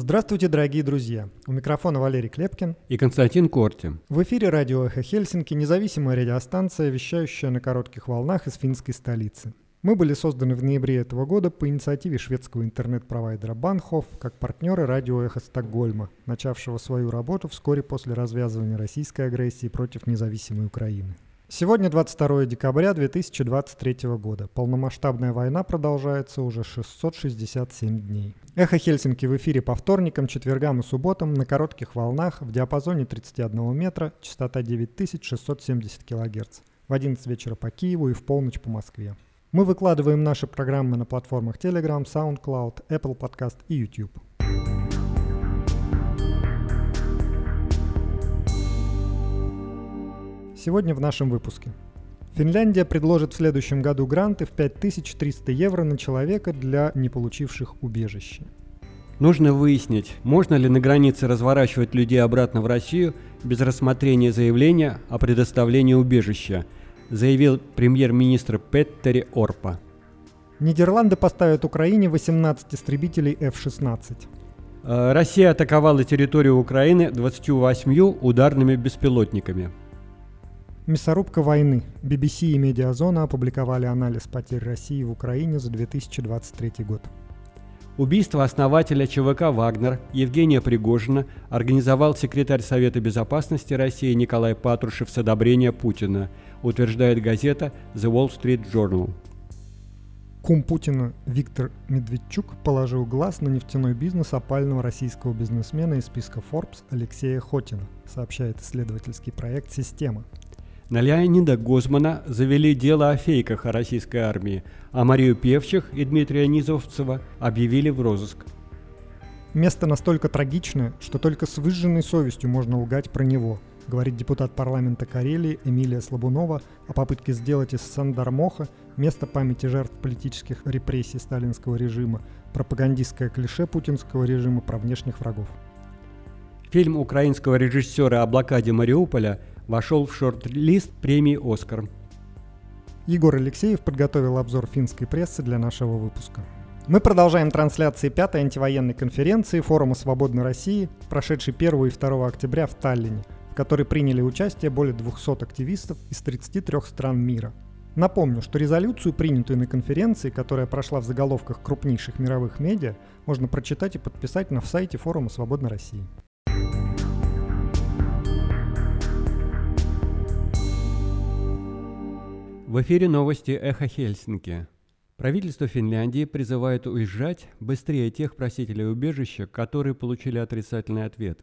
Здравствуйте, дорогие друзья! У микрофона Валерий Клепкин и Константин Корти. В эфире радио «Эхо Хельсинки» независимая радиостанция, вещающая на коротких волнах из финской столицы. Мы были созданы в ноябре этого года по инициативе шведского интернет-провайдера Банхоф как партнеры радио «Эхо Стокгольма», начавшего свою работу вскоре после развязывания российской агрессии против независимой Украины. Сегодня 22 декабря 2023 года. Полномасштабная война продолжается уже 667 дней. Эхо Хельсинки в эфире по вторникам, четвергам и субботам на коротких волнах в диапазоне 31 метра, частота 9670 кГц. В 11 вечера по Киеву и в полночь по Москве. Мы выкладываем наши программы на платформах Telegram, SoundCloud, Apple Podcast и YouTube. Сегодня в нашем выпуске. Финляндия предложит в следующем году гранты в 5300 евро на человека для не получивших убежище. Нужно выяснить, можно ли на границе разворачивать людей обратно в Россию без рассмотрения заявления о предоставлении убежища, заявил премьер-министр Петтери Орпа. Нидерланды поставят Украине 18 истребителей F-16. Э, Россия атаковала территорию Украины 28 ударными беспилотниками. Мясорубка войны. BBC и Медиазона опубликовали анализ потерь России в Украине за 2023 год. Убийство основателя ЧВК «Вагнер» Евгения Пригожина организовал секретарь Совета Безопасности России Николай Патрушев с одобрения Путина, утверждает газета The Wall Street Journal. Кум Путина Виктор Медведчук положил глаз на нефтяной бизнес опального российского бизнесмена из списка Forbes Алексея Хотина, сообщает исследовательский проект «Система». На Леонида Гозмана завели дело о фейках о российской армии, а Марию Певчих и Дмитрия Низовцева объявили в розыск. Место настолько трагичное, что только с выжженной совестью можно лгать про него, говорит депутат парламента Карелии Эмилия Слабунова о попытке сделать из Сандармоха место памяти жертв политических репрессий сталинского режима, пропагандистское клише путинского режима про внешних врагов. Фильм украинского режиссера о блокаде Мариуполя вошел в шорт-лист премии «Оскар». Егор Алексеев подготовил обзор финской прессы для нашего выпуска. Мы продолжаем трансляции пятой антивоенной конференции Форума Свободной России, прошедшей 1 и 2 октября в Таллине, в которой приняли участие более 200 активистов из 33 стран мира. Напомню, что резолюцию, принятую на конференции, которая прошла в заголовках крупнейших мировых медиа, можно прочитать и подписать на сайте Форума Свободной России. В эфире новости «Эхо Хельсинки». Правительство Финляндии призывает уезжать быстрее тех просителей убежища, которые получили отрицательный ответ.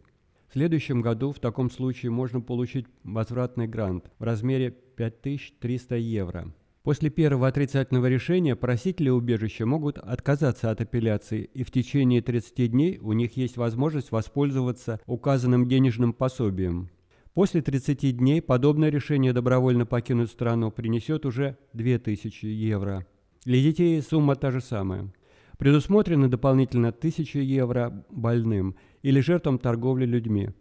В следующем году в таком случае можно получить возвратный грант в размере 5300 евро. После первого отрицательного решения просители убежища могут отказаться от апелляции, и в течение 30 дней у них есть возможность воспользоваться указанным денежным пособием. После 30 дней подобное решение добровольно покинуть страну принесет уже 2000 евро. Для детей сумма та же самая. Предусмотрены дополнительно 1000 евро больным или жертвам торговли людьми.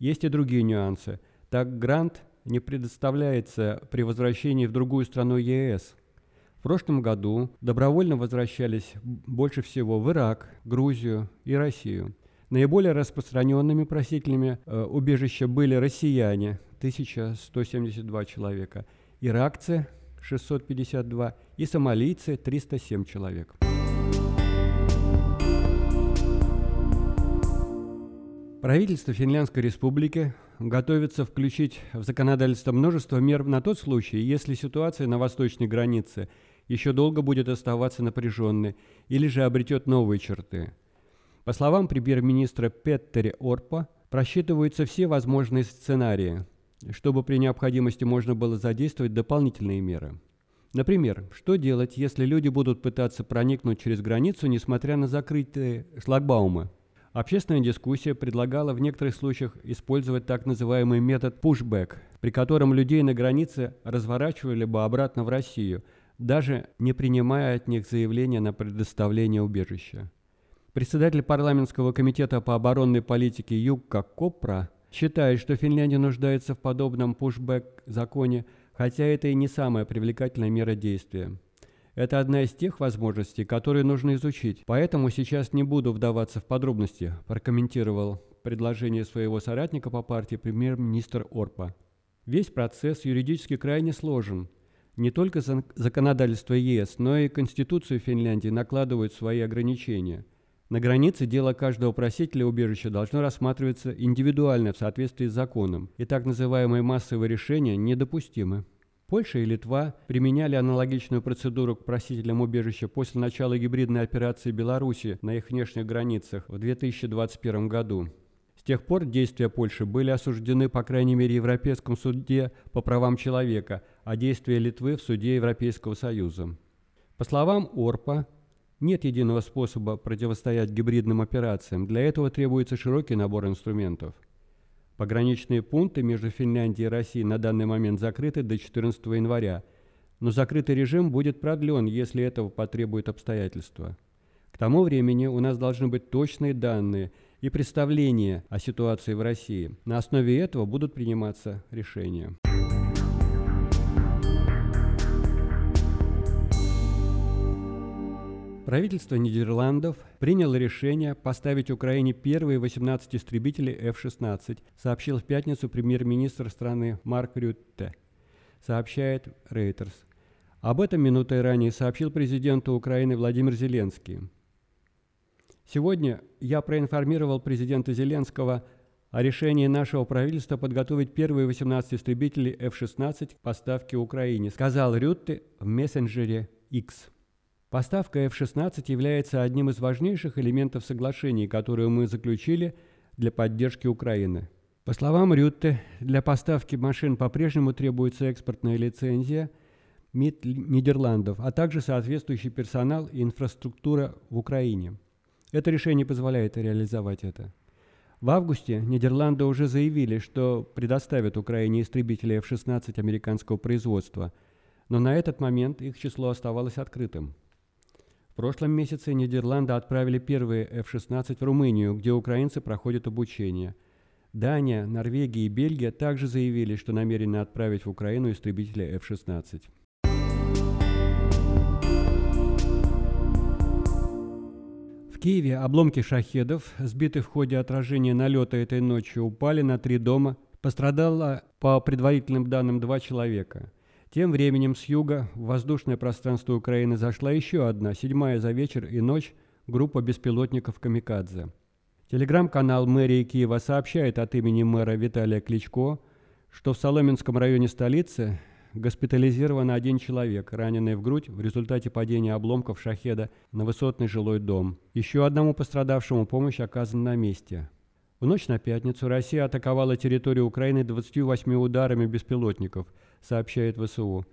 Есть и другие нюансы. Так грант не предоставляется при возвращении в другую страну ЕС. В прошлом году добровольно возвращались больше всего в Ирак, Грузию и Россию. Наиболее распространенными просителями э, убежища были россияне, 1172 человека, иракцы, 652 и сомалийцы, 307 человек. Правительство Финляндской республики готовится включить в законодательство множество мер на тот случай, если ситуация на восточной границе еще долго будет оставаться напряженной или же обретет новые черты – по словам премьер-министра Петтери Орпа, просчитываются все возможные сценарии, чтобы при необходимости можно было задействовать дополнительные меры. Например, что делать, если люди будут пытаться проникнуть через границу, несмотря на закрытые шлагбаумы? Общественная дискуссия предлагала в некоторых случаях использовать так называемый метод pushback, при котором людей на границе разворачивали бы обратно в Россию, даже не принимая от них заявления на предоставление убежища. Председатель парламентского комитета по оборонной политике Юкка Копра считает, что Финляндия нуждается в подобном пушбэк-законе, хотя это и не самая привлекательная мера действия. Это одна из тех возможностей, которые нужно изучить. Поэтому сейчас не буду вдаваться в подробности, прокомментировал предложение своего соратника по партии премьер-министр Орпа. Весь процесс юридически крайне сложен. Не только законодательство ЕС, но и Конституцию Финляндии накладывают свои ограничения. На границе дело каждого просителя убежища должно рассматриваться индивидуально в соответствии с законом, и так называемые массовые решения недопустимы. Польша и Литва применяли аналогичную процедуру к просителям убежища после начала гибридной операции Беларуси на их внешних границах в 2021 году. С тех пор действия Польши были осуждены, по крайней мере, Европейском суде по правам человека, а действия Литвы в суде Европейского Союза. По словам Орпа, нет единого способа противостоять гибридным операциям. Для этого требуется широкий набор инструментов. Пограничные пункты между Финляндией и Россией на данный момент закрыты до 14 января, но закрытый режим будет продлен, если этого потребуют обстоятельства. К тому времени у нас должны быть точные данные и представления о ситуации в России. На основе этого будут приниматься решения. Правительство Нидерландов приняло решение поставить Украине первые 18 истребителей F-16, сообщил в пятницу премьер-министр страны Марк Рютте, сообщает Reuters. Об этом минутой ранее сообщил президенту Украины Владимир Зеленский. Сегодня я проинформировал президента Зеленского о решении нашего правительства подготовить первые 18 истребителей F-16 к поставке Украине, сказал Рютте в мессенджере X. Поставка F-16 является одним из важнейших элементов соглашений, которые мы заключили для поддержки Украины. По словам Рютте, для поставки машин по-прежнему требуется экспортная лицензия МИД Нидерландов, а также соответствующий персонал и инфраструктура в Украине. Это решение позволяет реализовать это. В августе Нидерланды уже заявили, что предоставят Украине истребители F-16 американского производства, но на этот момент их число оставалось открытым. В прошлом месяце Нидерланды отправили первые F-16 в Румынию, где украинцы проходят обучение. Дания, Норвегия и Бельгия также заявили, что намерены отправить в Украину истребители F-16. В Киеве обломки шахедов, сбитые в ходе отражения налета этой ночью, упали на три дома. Пострадало, по предварительным данным, два человека. Тем временем с юга в воздушное пространство Украины зашла еще одна, седьмая за вечер и ночь, группа беспилотников «Камикадзе». Телеграм-канал мэрии Киева сообщает от имени мэра Виталия Кличко, что в Соломенском районе столицы госпитализирован один человек, раненый в грудь в результате падения обломков шахеда на высотный жилой дом. Еще одному пострадавшему помощь оказана на месте. В ночь на пятницу Россия атаковала территорию Украины 28 ударами беспилотников, сообщает ВСУ.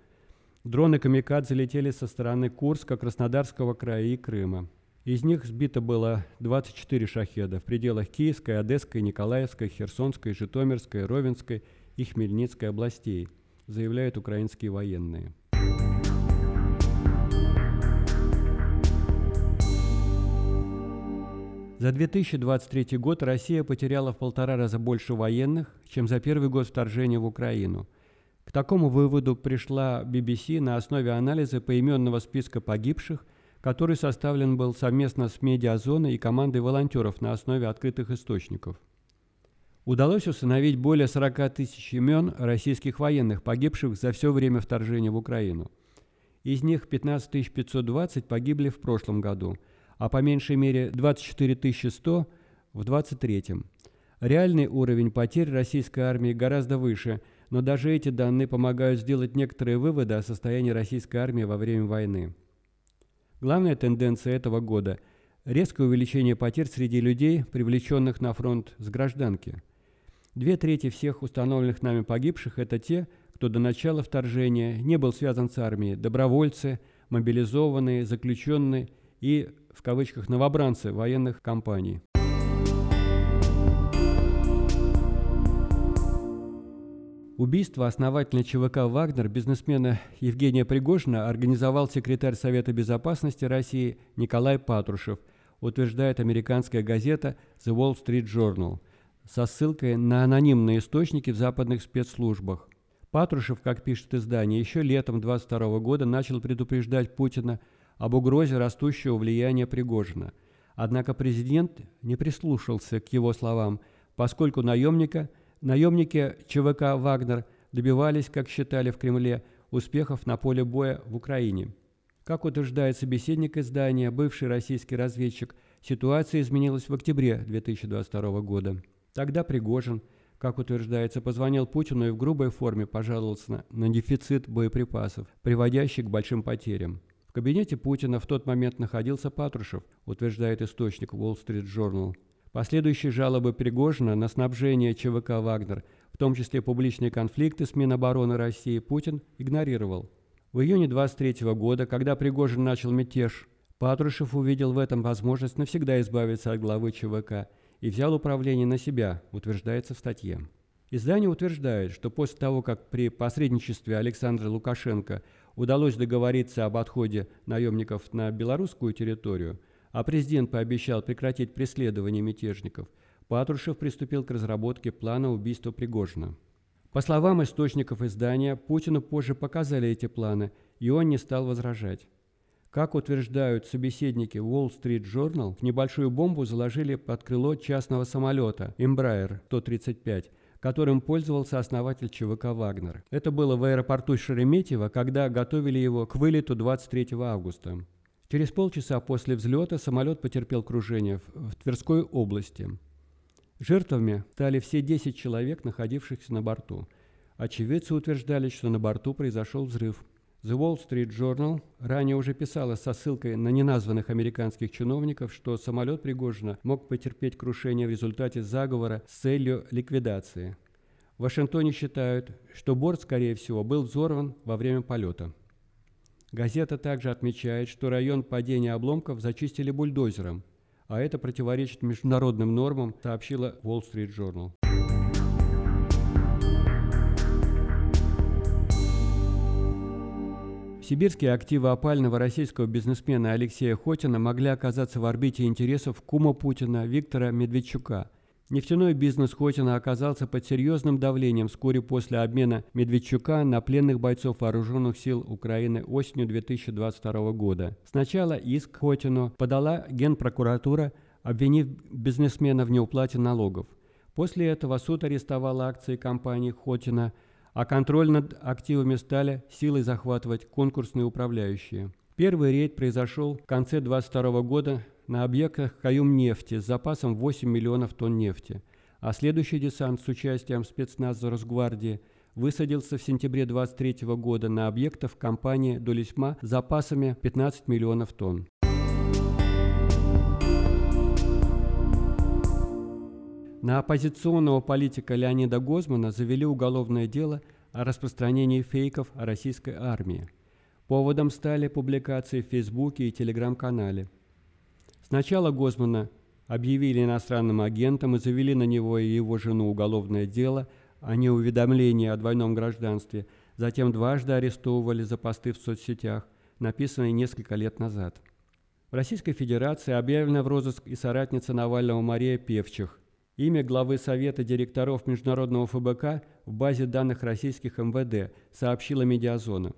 Дроны «Камикадзе» летели со стороны Курска, Краснодарского края и Крыма. Из них сбито было 24 шахеда в пределах Киевской, Одесской, Николаевской, Херсонской, Житомирской, Ровенской и Хмельницкой областей, заявляют украинские военные. За 2023 год Россия потеряла в полтора раза больше военных, чем за первый год вторжения в Украину. К такому выводу пришла BBC на основе анализа поименного списка погибших, который составлен был совместно с медиазоной и командой волонтеров на основе открытых источников. Удалось установить более 40 тысяч имен российских военных, погибших за все время вторжения в Украину. Из них 15 520 погибли в прошлом году – а по меньшей мере 24 100 в 23 -м. Реальный уровень потерь российской армии гораздо выше, но даже эти данные помогают сделать некоторые выводы о состоянии российской армии во время войны. Главная тенденция этого года – резкое увеличение потерь среди людей, привлеченных на фронт с гражданки. Две трети всех установленных нами погибших – это те, кто до начала вторжения не был связан с армией, добровольцы, мобилизованные, заключенные и в кавычках новобранцы военных компаний. Убийство основателя ЧВК «Вагнер» бизнесмена Евгения Пригожина организовал секретарь Совета Безопасности России Николай Патрушев, утверждает американская газета The Wall Street Journal со ссылкой на анонимные источники в западных спецслужбах. Патрушев, как пишет издание, еще летом 22 года начал предупреждать Путина об угрозе растущего влияния Пригожина. Однако президент не прислушался к его словам, поскольку наемника, наемники ЧВК «Вагнер» добивались, как считали в Кремле, успехов на поле боя в Украине. Как утверждает собеседник издания, бывший российский разведчик, ситуация изменилась в октябре 2022 года. Тогда Пригожин, как утверждается, позвонил Путину и в грубой форме пожаловался на дефицит боеприпасов, приводящий к большим потерям. В кабинете Путина в тот момент находился Патрушев, утверждает источник Wall Street Journal. Последующие жалобы Пригожина на снабжение ЧВК «Вагнер», в том числе публичные конфликты с Минобороны России, Путин игнорировал. В июне 23 года, когда Пригожин начал мятеж, Патрушев увидел в этом возможность навсегда избавиться от главы ЧВК и взял управление на себя, утверждается в статье. Издание утверждает, что после того, как при посредничестве Александра Лукашенко удалось договориться об отходе наемников на белорусскую территорию, а президент пообещал прекратить преследование мятежников, Патрушев приступил к разработке плана убийства Пригожина. По словам источников издания, Путину позже показали эти планы, и он не стал возражать. Как утверждают собеседники Wall Street Journal, небольшую бомбу заложили под крыло частного самолета Embraer 135, которым пользовался основатель ЧВК «Вагнер». Это было в аэропорту Шереметьево, когда готовили его к вылету 23 августа. Через полчаса после взлета самолет потерпел крушение в Тверской области. Жертвами стали все 10 человек, находившихся на борту. Очевидцы утверждали, что на борту произошел взрыв. The Wall Street Journal ранее уже писала со ссылкой на неназванных американских чиновников, что самолет Пригожина мог потерпеть крушение в результате заговора с целью ликвидации. В Вашингтоне считают, что борт, скорее всего, был взорван во время полета. Газета также отмечает, что район падения обломков зачистили бульдозером – а это противоречит международным нормам, сообщила Wall Street Journal. Сибирские активы опального российского бизнесмена Алексея Хотина могли оказаться в орбите интересов кума Путина Виктора Медведчука – Нефтяной бизнес Хотина оказался под серьезным давлением вскоре после обмена Медведчука на пленных бойцов вооруженных сил Украины осенью 2022 года. Сначала иск Хотину подала Генпрокуратура, обвинив бизнесмена в неуплате налогов. После этого суд арестовал акции компании Хотина, а контроль над активами стали силой захватывать конкурсные управляющие. Первый рейд произошел в конце 2022 года на объектах Каюм-нефти с запасом 8 миллионов тонн нефти, а следующий десант с участием спецназа Росгвардии высадился в сентябре 23 года на объектах компании Долесьма с запасами 15 миллионов тонн. На оппозиционного политика Леонида Гозмана завели уголовное дело о распространении фейков о российской армии. Поводом стали публикации в Фейсбуке и Телеграм-канале – Сначала Гозмана объявили иностранным агентом и завели на него и его жену уголовное дело о неуведомлении о двойном гражданстве, затем дважды арестовывали за посты в соцсетях, написанные несколько лет назад. В Российской Федерации объявлена в розыск и соратница Навального Мария Певчих. Имя главы Совета директоров Международного ФБК в базе данных российских МВД, сообщила Медиазона.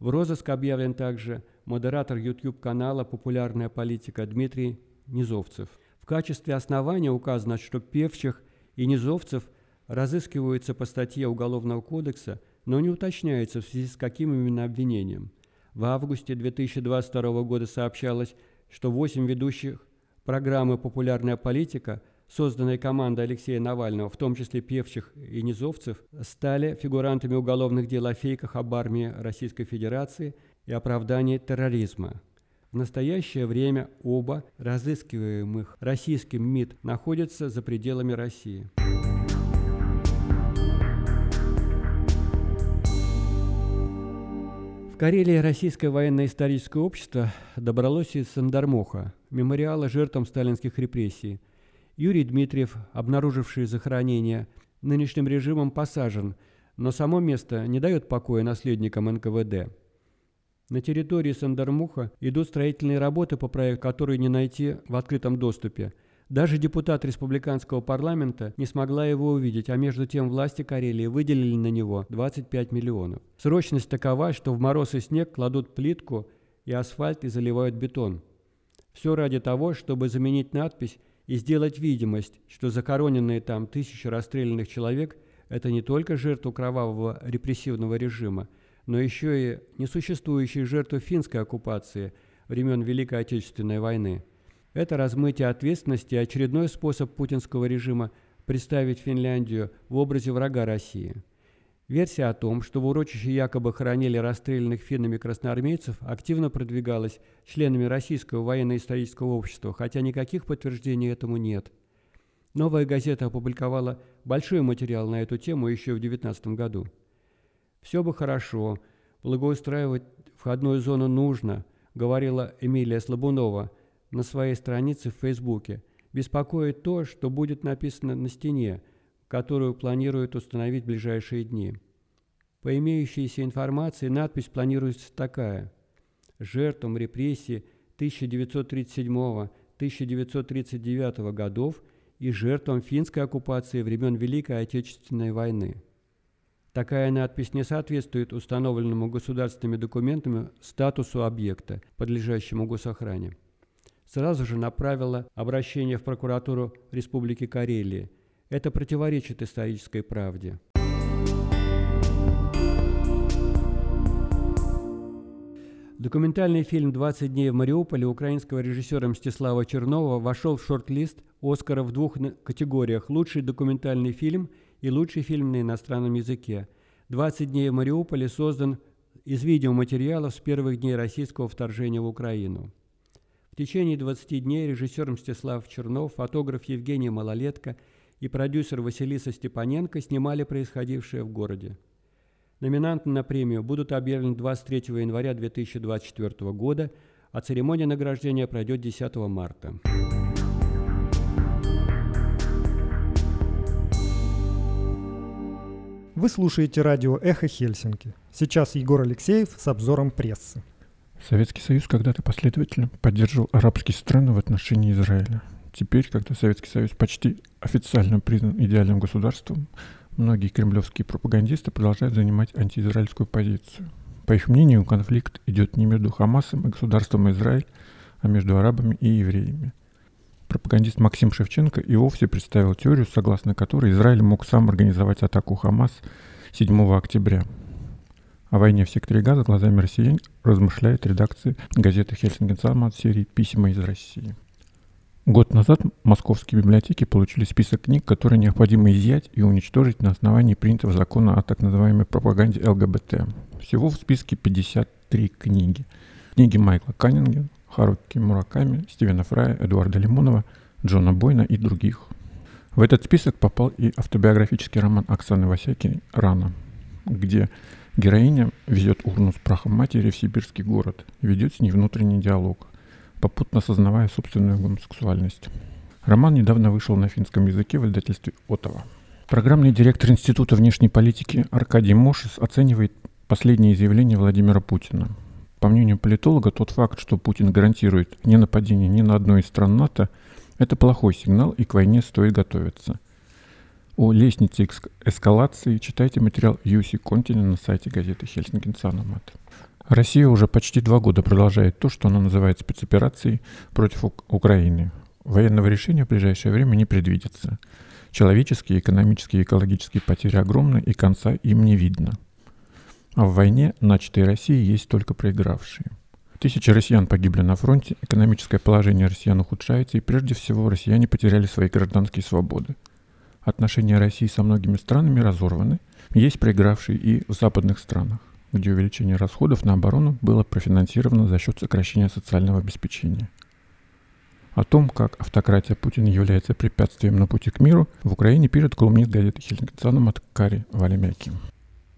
В розыск объявлен также модератор YouTube-канала «Популярная политика» Дмитрий Низовцев. В качестве основания указано, что Певчих и Низовцев разыскиваются по статье Уголовного кодекса, но не уточняется в связи с каким именно обвинением. В августе 2022 года сообщалось, что восемь ведущих программы «Популярная политика» созданной командой Алексея Навального, в том числе певчих и низовцев, стали фигурантами уголовных дел о фейках об армии Российской Федерации – и оправдании терроризма. В настоящее время оба разыскиваемых российским МИД находятся за пределами России. В Карелии Российское военно-историческое общество добралось из Сандармоха, мемориала жертвам сталинских репрессий. Юрий Дмитриев, обнаруживший захоронение нынешним режимом, посажен, но само место не дает покоя наследникам НКВД. На территории Сандармуха идут строительные работы по проекту, которые не найти в открытом доступе. Даже депутат республиканского парламента не смогла его увидеть, а между тем власти Карелии выделили на него 25 миллионов. Срочность такова, что в мороз и снег кладут плитку и асфальт и заливают бетон. Все ради того, чтобы заменить надпись и сделать видимость, что захороненные там тысячи расстрелянных человек – это не только жертву кровавого репрессивного режима, но еще и несуществующие жертвы финской оккупации времен Великой Отечественной войны – это размытие ответственности очередной способ путинского режима представить Финляндию в образе врага России. Версия о том, что в урочище якобы хоронили расстрелянных финнами красноармейцев, активно продвигалась членами Российского военно-исторического общества, хотя никаких подтверждений этому нет. Новая газета опубликовала большой материал на эту тему еще в 2019 году. «Все бы хорошо, благоустраивать входную зону нужно», говорила Эмилия Слабунова – на своей странице в Фейсбуке. Беспокоит то, что будет написано на стене, которую планируют установить в ближайшие дни. По имеющейся информации надпись планируется такая. Жертвам репрессий 1937-1939 годов и жертвам финской оккупации времен Великой Отечественной войны. Такая надпись не соответствует установленному государственными документами статусу объекта, подлежащему госохране сразу же направила обращение в прокуратуру Республики Карелия. Это противоречит исторической правде. Документальный фильм «20 дней в Мариуполе» украинского режиссера Мстислава Чернова вошел в шорт-лист «Оскара» в двух категориях – лучший документальный фильм и лучший фильм на иностранном языке. «20 дней в Мариуполе» создан из видеоматериалов с первых дней российского вторжения в Украину. В течение 20 дней режиссер Мстислав Чернов, фотограф Евгений Малолетко и продюсер Василиса Степаненко снимали происходившее в городе. Номинанты на премию будут объявлены 23 января 2024 года, а церемония награждения пройдет 10 марта. Вы слушаете радио «Эхо Хельсинки». Сейчас Егор Алексеев с обзором прессы. Советский Союз когда-то последовательно поддерживал арабские страны в отношении Израиля. Теперь, когда Советский Союз почти официально признан идеальным государством, многие кремлевские пропагандисты продолжают занимать антиизраильскую позицию. По их мнению, конфликт идет не между Хамасом и государством Израиль, а между арабами и евреями. Пропагандист Максим Шевченко и вовсе представил теорию, согласно которой Израиль мог сам организовать атаку Хамас 7 октября – о войне в секторе газа глазами россиян размышляет редакция газеты «Хельсинген от серии «Письма из России». Год назад московские библиотеки получили список книг, которые необходимо изъять и уничтожить на основании принятого закона о так называемой пропаганде ЛГБТ. Всего в списке 53 книги. Книги Майкла Каннингена, Харуки Мураками, Стивена Фрая, Эдуарда Лимонова, Джона Бойна и других. В этот список попал и автобиографический роман Оксаны Васякиной «Рана», где Героиня везет урну с прахом матери в сибирский город и ведет с ней внутренний диалог, попутно осознавая собственную гомосексуальность. Роман недавно вышел на финском языке в издательстве «Отова». Программный директор Института внешней политики Аркадий Мошис оценивает последние заявления Владимира Путина. По мнению политолога, тот факт, что Путин гарантирует не нападение ни на одну из стран НАТО, это плохой сигнал, и к войне стоит готовиться – о лестнице эскалации читайте материал Юси Контина на сайте газеты Хельсинки Санамат. Россия уже почти два года продолжает то, что она называет спецоперацией против Украины. Военного решения в ближайшее время не предвидится. Человеческие, экономические и экологические потери огромны, и конца им не видно. А в войне, начатой России, есть только проигравшие. Тысячи россиян погибли на фронте, экономическое положение россиян ухудшается, и прежде всего россияне потеряли свои гражданские свободы – отношения России со многими странами разорваны. Есть проигравшие и в западных странах, где увеличение расходов на оборону было профинансировано за счет сокращения социального обеспечения. О том, как автократия Путина является препятствием на пути к миру, в Украине пишет колумнист газеты Хельсинкицаном от Кари Валемяки.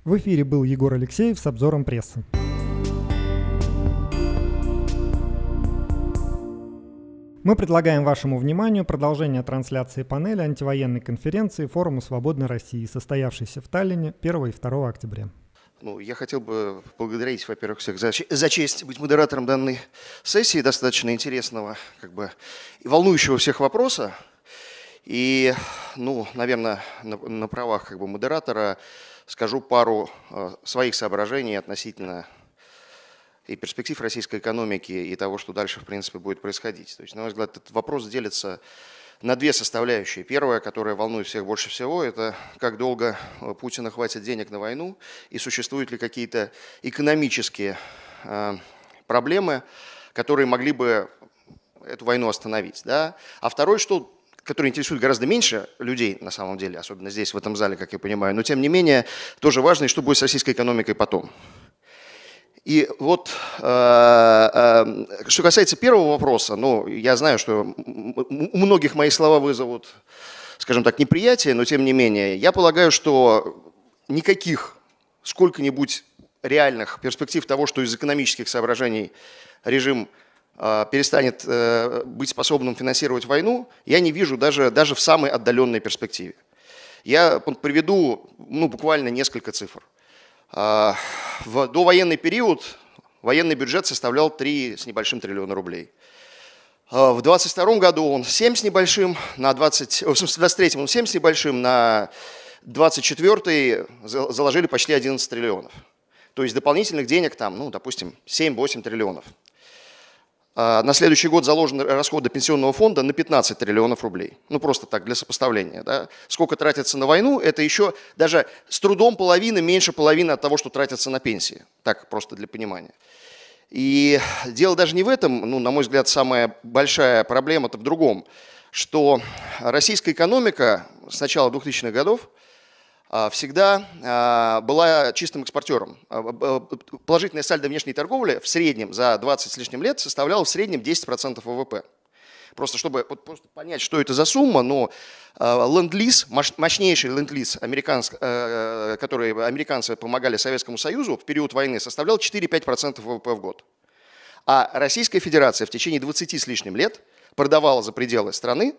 В эфире был Егор Алексеев с обзором прессы. Мы предлагаем вашему вниманию продолжение трансляции панели антивоенной конференции Форума Свободной России, состоявшейся в Таллине 1 и 2 октября. Ну, я хотел бы поблагодарить, во-первых, всех за, за честь быть модератором данной сессии, достаточно интересного как бы, и волнующего всех вопроса. И, ну, наверное, на, на правах как бы, модератора скажу пару э, своих соображений относительно и перспектив российской экономики, и того, что дальше, в принципе, будет происходить. То есть, на мой взгляд, этот вопрос делится на две составляющие. Первая, которая волнует всех больше всего, это как долго э, Путина хватит денег на войну и существуют ли какие-то экономические э, проблемы, которые могли бы эту войну остановить. Да? А второй, что который интересует гораздо меньше людей, на самом деле, особенно здесь, в этом зале, как я понимаю, но тем не менее тоже важно, что будет с российской экономикой потом. И вот, э, э, что касается первого вопроса, ну, я знаю, что у многих мои слова вызовут, скажем так, неприятие, но тем не менее, я полагаю, что никаких сколько-нибудь реальных перспектив того, что из экономических соображений режим э, перестанет быть способным финансировать войну, я не вижу даже, даже в самой отдаленной перспективе. Я приведу ну, буквально несколько цифр. А, в довоенный период военный бюджет составлял 3 с небольшим триллиона рублей. А, в 22 году он 7 с небольшим, на 20, в 23 он 7 с небольшим, на 24 заложили почти 11 триллионов. То есть дополнительных денег там, ну, допустим, 7-8 триллионов. А, на следующий год заложены расходы пенсионного фонда на 15 триллионов рублей. Ну, просто так, для сопоставления. Да? Сколько тратится на войну, это еще даже с трудом половины, меньше половины от того, что тратится на пенсии. Так, просто для понимания. И дело даже не в этом, ну, на мой взгляд, самая большая проблема-то в другом, что российская экономика с начала 2000-х годов – всегда а, была чистым экспортером. А, положительная сальдо внешней торговли в среднем за 20 с лишним лет составляла в среднем 10% ВВП. Просто чтобы вот, просто понять, что это за сумма, но ленд-лиз, мощнейший ленд-лиз, э, который американцы помогали Советскому Союзу в период войны, составлял 4-5% ВВП в год. А Российская Федерация в течение 20 с лишним лет продавала за пределы страны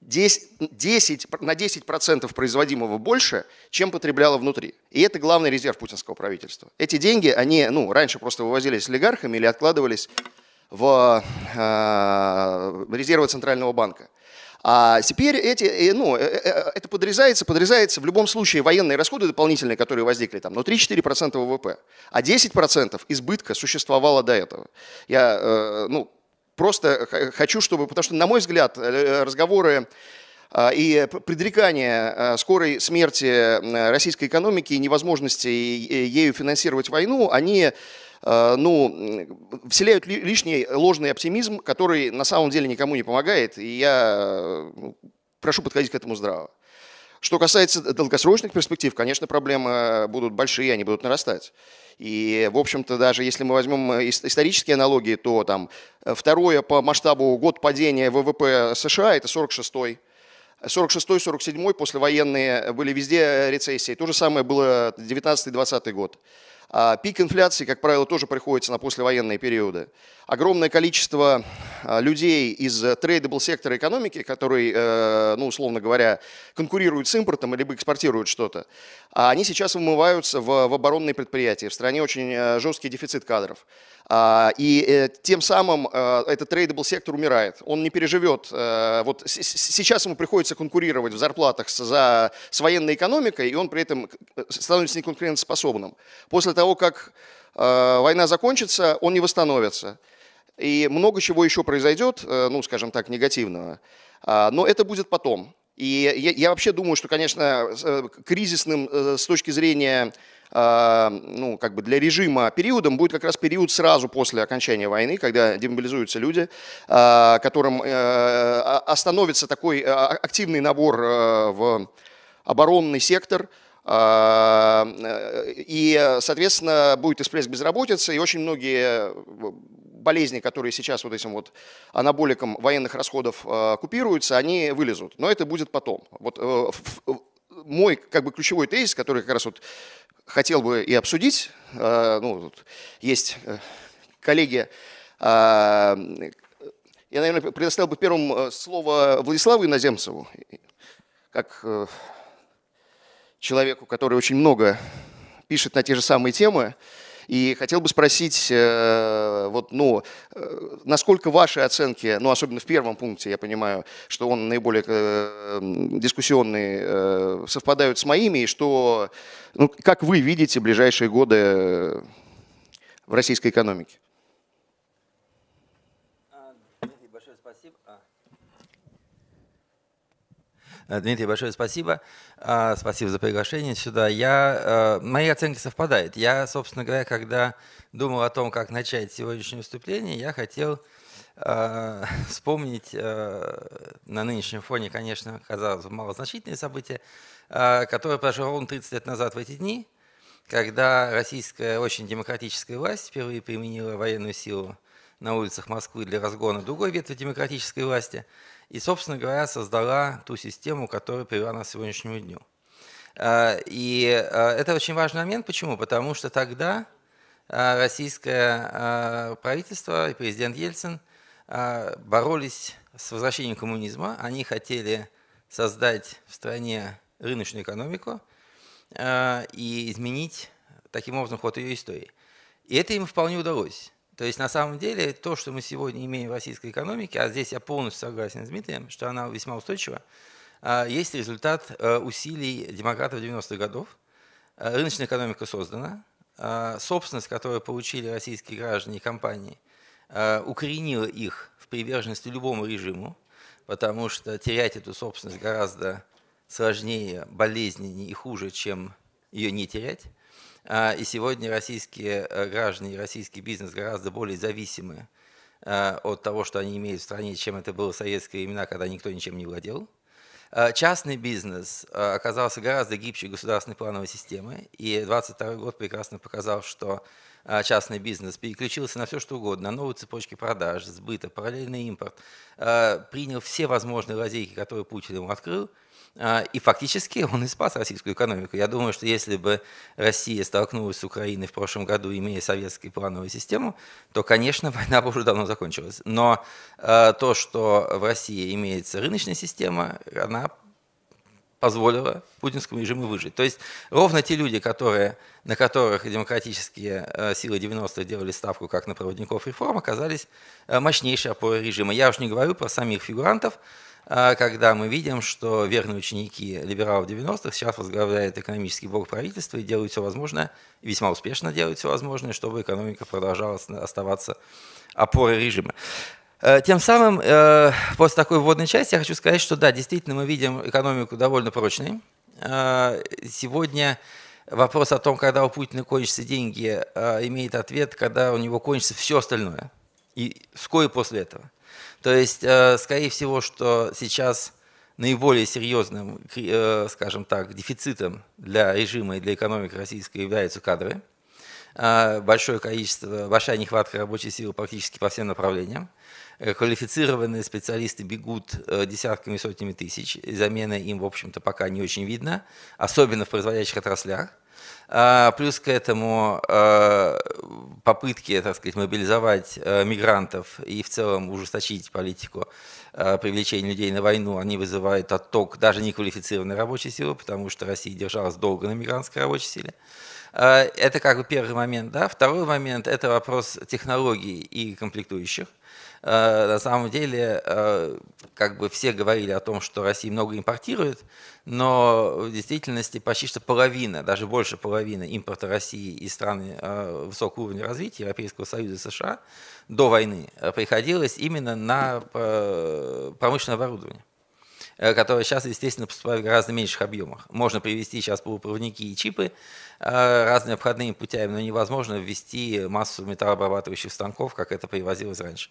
10, 10, на 10% производимого больше, чем потребляла внутри. И это главный резерв путинского правительства. Эти деньги, они ну, раньше просто вывозились олигархами или откладывались в э, резервы Центрального банка. А теперь эти, э, ну, э, э, это подрезается, подрезается в любом случае военные расходы дополнительные, которые возникли там, но 3-4% ВВП. А 10% избытка существовало до этого. Я, ну, просто хочу, чтобы, потому что, на мой взгляд, э, разговоры а, и предрекание а, скорой смерти российской экономики и невозможности ею финансировать войну, они а, ну, вселяют лишний ложный оптимизм, который на самом деле никому не помогает, и я прошу подходить к этому здраво. Что касается долгосрочных перспектив, конечно, проблемы будут большие, они будут нарастать. И, в общем-то, даже если мы возьмем э, исторические аналогии, то там э, второе по масштабу год падения ВВП США – это 46-й. 46-47 послевоенные были везде рецессии. То же самое было 19-20 год. А пик инфляции, как правило, тоже приходится на послевоенные периоды. Огромное количество а, людей из tradable сектора экономики, которые, э, ну, условно говоря, конкурируют с импортом либо экспортируют что-то, а они сейчас вымываются в, в оборонные предприятия. В стране очень э, жесткий дефицит кадров. А, и э, тем самым этот tradable сектор умирает. Он не переживет. Вот сейчас ему приходится конкурировать в зарплатах за, с военной экономикой, и он при этом становится неконкурентоспособным. После того, как э, война закончится, он не восстановится. И много чего еще произойдет, э, ну, скажем так, негативного. А, но это будет потом. И я, я вообще думаю, что, конечно, э, кризисным с точки зрения ну, как бы для режима периодом будет как раз период сразу после окончания войны, когда демобилизуются люди, которым остановится такой активный набор в оборонный сектор – а, и, соответственно, будет всплеск безработицы, и очень многие болезни, которые сейчас вот этим вот анаболиком военных расходов а, купируются, они вылезут. Но это будет потом. Вот э, мой как бы ключевой тезис, который как раз вот хотел бы и обсудить, а, ну, есть э, коллеги, я, наверное, предоставил бы первым э, слово Владиславу Иноземцеву, как человеку, который очень много пишет на те же самые темы. И хотел бы спросить, э, вот, ну, э, насколько ваши оценки, ну, особенно в первом пункте, я понимаю, что он наиболее э, дискуссионный, совпадают с моими, и что, ну, как вы видите ближайшие годы в российской экономике? Э, Дмитрий, большое спасибо. А, спасибо за приглашение сюда. Я, э, мои оценки совпадают. Я, собственно говоря, когда думал о том, как начать сегодняшнее выступление, я хотел э, вспомнить на нынешнем фоне, конечно, казалось малозначительные события, которые произошло ровно 30 лет назад в эти дни, когда российская очень демократическая власть впервые применила военную силу на улицах Москвы для разгона другой ветви демократической власти – и, собственно говоря, создала ту систему, которая привела нас к сегодняшнему дню. А, и а, это очень важный момент. Почему? Потому что тогда а, российское правительство и президент Ельцин боролись с возвращением коммунизма. Они хотели создать в стране рыночную экономику и изменить таким образом ход ее истории. И это им вполне удалось. То есть на самом деле то, что мы сегодня имеем в российской экономике, а здесь я полностью согласен с Дмитрием, что она весьма устойчива, а, есть результат э, усилий демократов 90-х годов. Э, рыночная экономика создана, а, собственность, которую получили российские граждане и компании, э, укоренила их в приверженности любому режиму, потому что терять эту собственность гораздо сложнее, болезненнее и хуже, чем ее не терять. А, и сегодня российские э, граждане российский бизнес гораздо более зависимы э, от того, что они имеют в стране, чем это было в советские времена, когда никто ничем не владел. А, частный бизнес оказался гораздо гибче государственной плановой системы, и 2022 год прекрасно показал, что частный бизнес переключился на все, что угодно, на новые цепочки продаж, сбыта, параллельный импорт, принял все возможные лазейки, которые Путин ему открыл – а, и фактически он и спас российскую экономику. Я думаю, что если бы Россия столкнулась с Украиной в прошлом году, имея советскую плановую систему, то, конечно, война бы уже давно закончилась. Но э, то, что в России имеется рыночная система, она позволила путинскому режиму выжить. То есть ровно те люди, которые, на которых демократические э, силы 90-х делали ставку как на проводников реформ, оказались мощнейшей опорой режима. Я уж не говорю про самих фигурантов, а когда мы видим, что верные ученики либералов 90-х сейчас возглавляют экономический блок правительства и делают все возможное, весьма успешно делают все возможное, чтобы экономика продолжала оставаться опорой режима. Э, тем самым, э, после такой вводной части я хочу сказать, что да, действительно мы видим экономику довольно прочной. Э, сегодня вопрос о том, когда у Путина кончатся деньги, имеет ответ, когда у него кончится все остальное. И вскоре после этого. То есть, э, скорее всего, что сейчас наиболее серьезным, э, скажем так, дефицитом для режима и для экономики российской являются кадры. Э, большое количество, большая нехватка рабочей силы практически по всем направлениям. Квалифицированные специалисты бегут десятками, сотнями тысяч, замены им, в общем-то, пока не очень видно, особенно в производящих отраслях. Плюс к этому попытки, так сказать, мобилизовать а, мигрантов и в целом ужесточить политику привлечения людей на войну, они вызывают отток даже неквалифицированной рабочей силы, потому что Россия держалась долго на мигрантской рабочей силе. Это как бы первый момент. Да? Второй момент – это вопрос технологий и комплектующих. Э, на самом деле, э, как бы все говорили о том, что Россия много импортирует, но в действительности почти что половина, даже больше половины импорта России из стран э, высокого уровня развития, Европейского Союза США, до войны приходилось именно на промышленное оборудование которое сейчас, естественно, поступает в гораздо меньших объемах. Можно привести сейчас полупроводники и чипы, Э, разными обходными путями, но невозможно ввести массу металлообрабатывающих станков, как это привозилось раньше.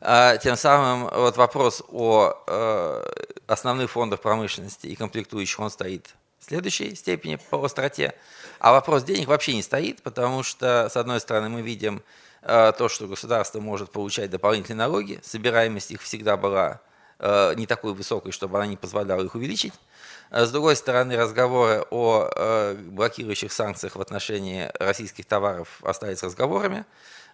А, тем самым вот вопрос о э, основных фондах промышленности и комплектующих, он стоит в следующей степени по остроте. А вопрос денег вообще не стоит, потому что, с одной стороны, мы видим э, то, что государство может получать дополнительные налоги, собираемость их всегда была не такой высокой, чтобы она не позволяла их увеличить. Э, с другой стороны, разговоры о э, блокирующих санкциях в отношении российских товаров остались разговорами.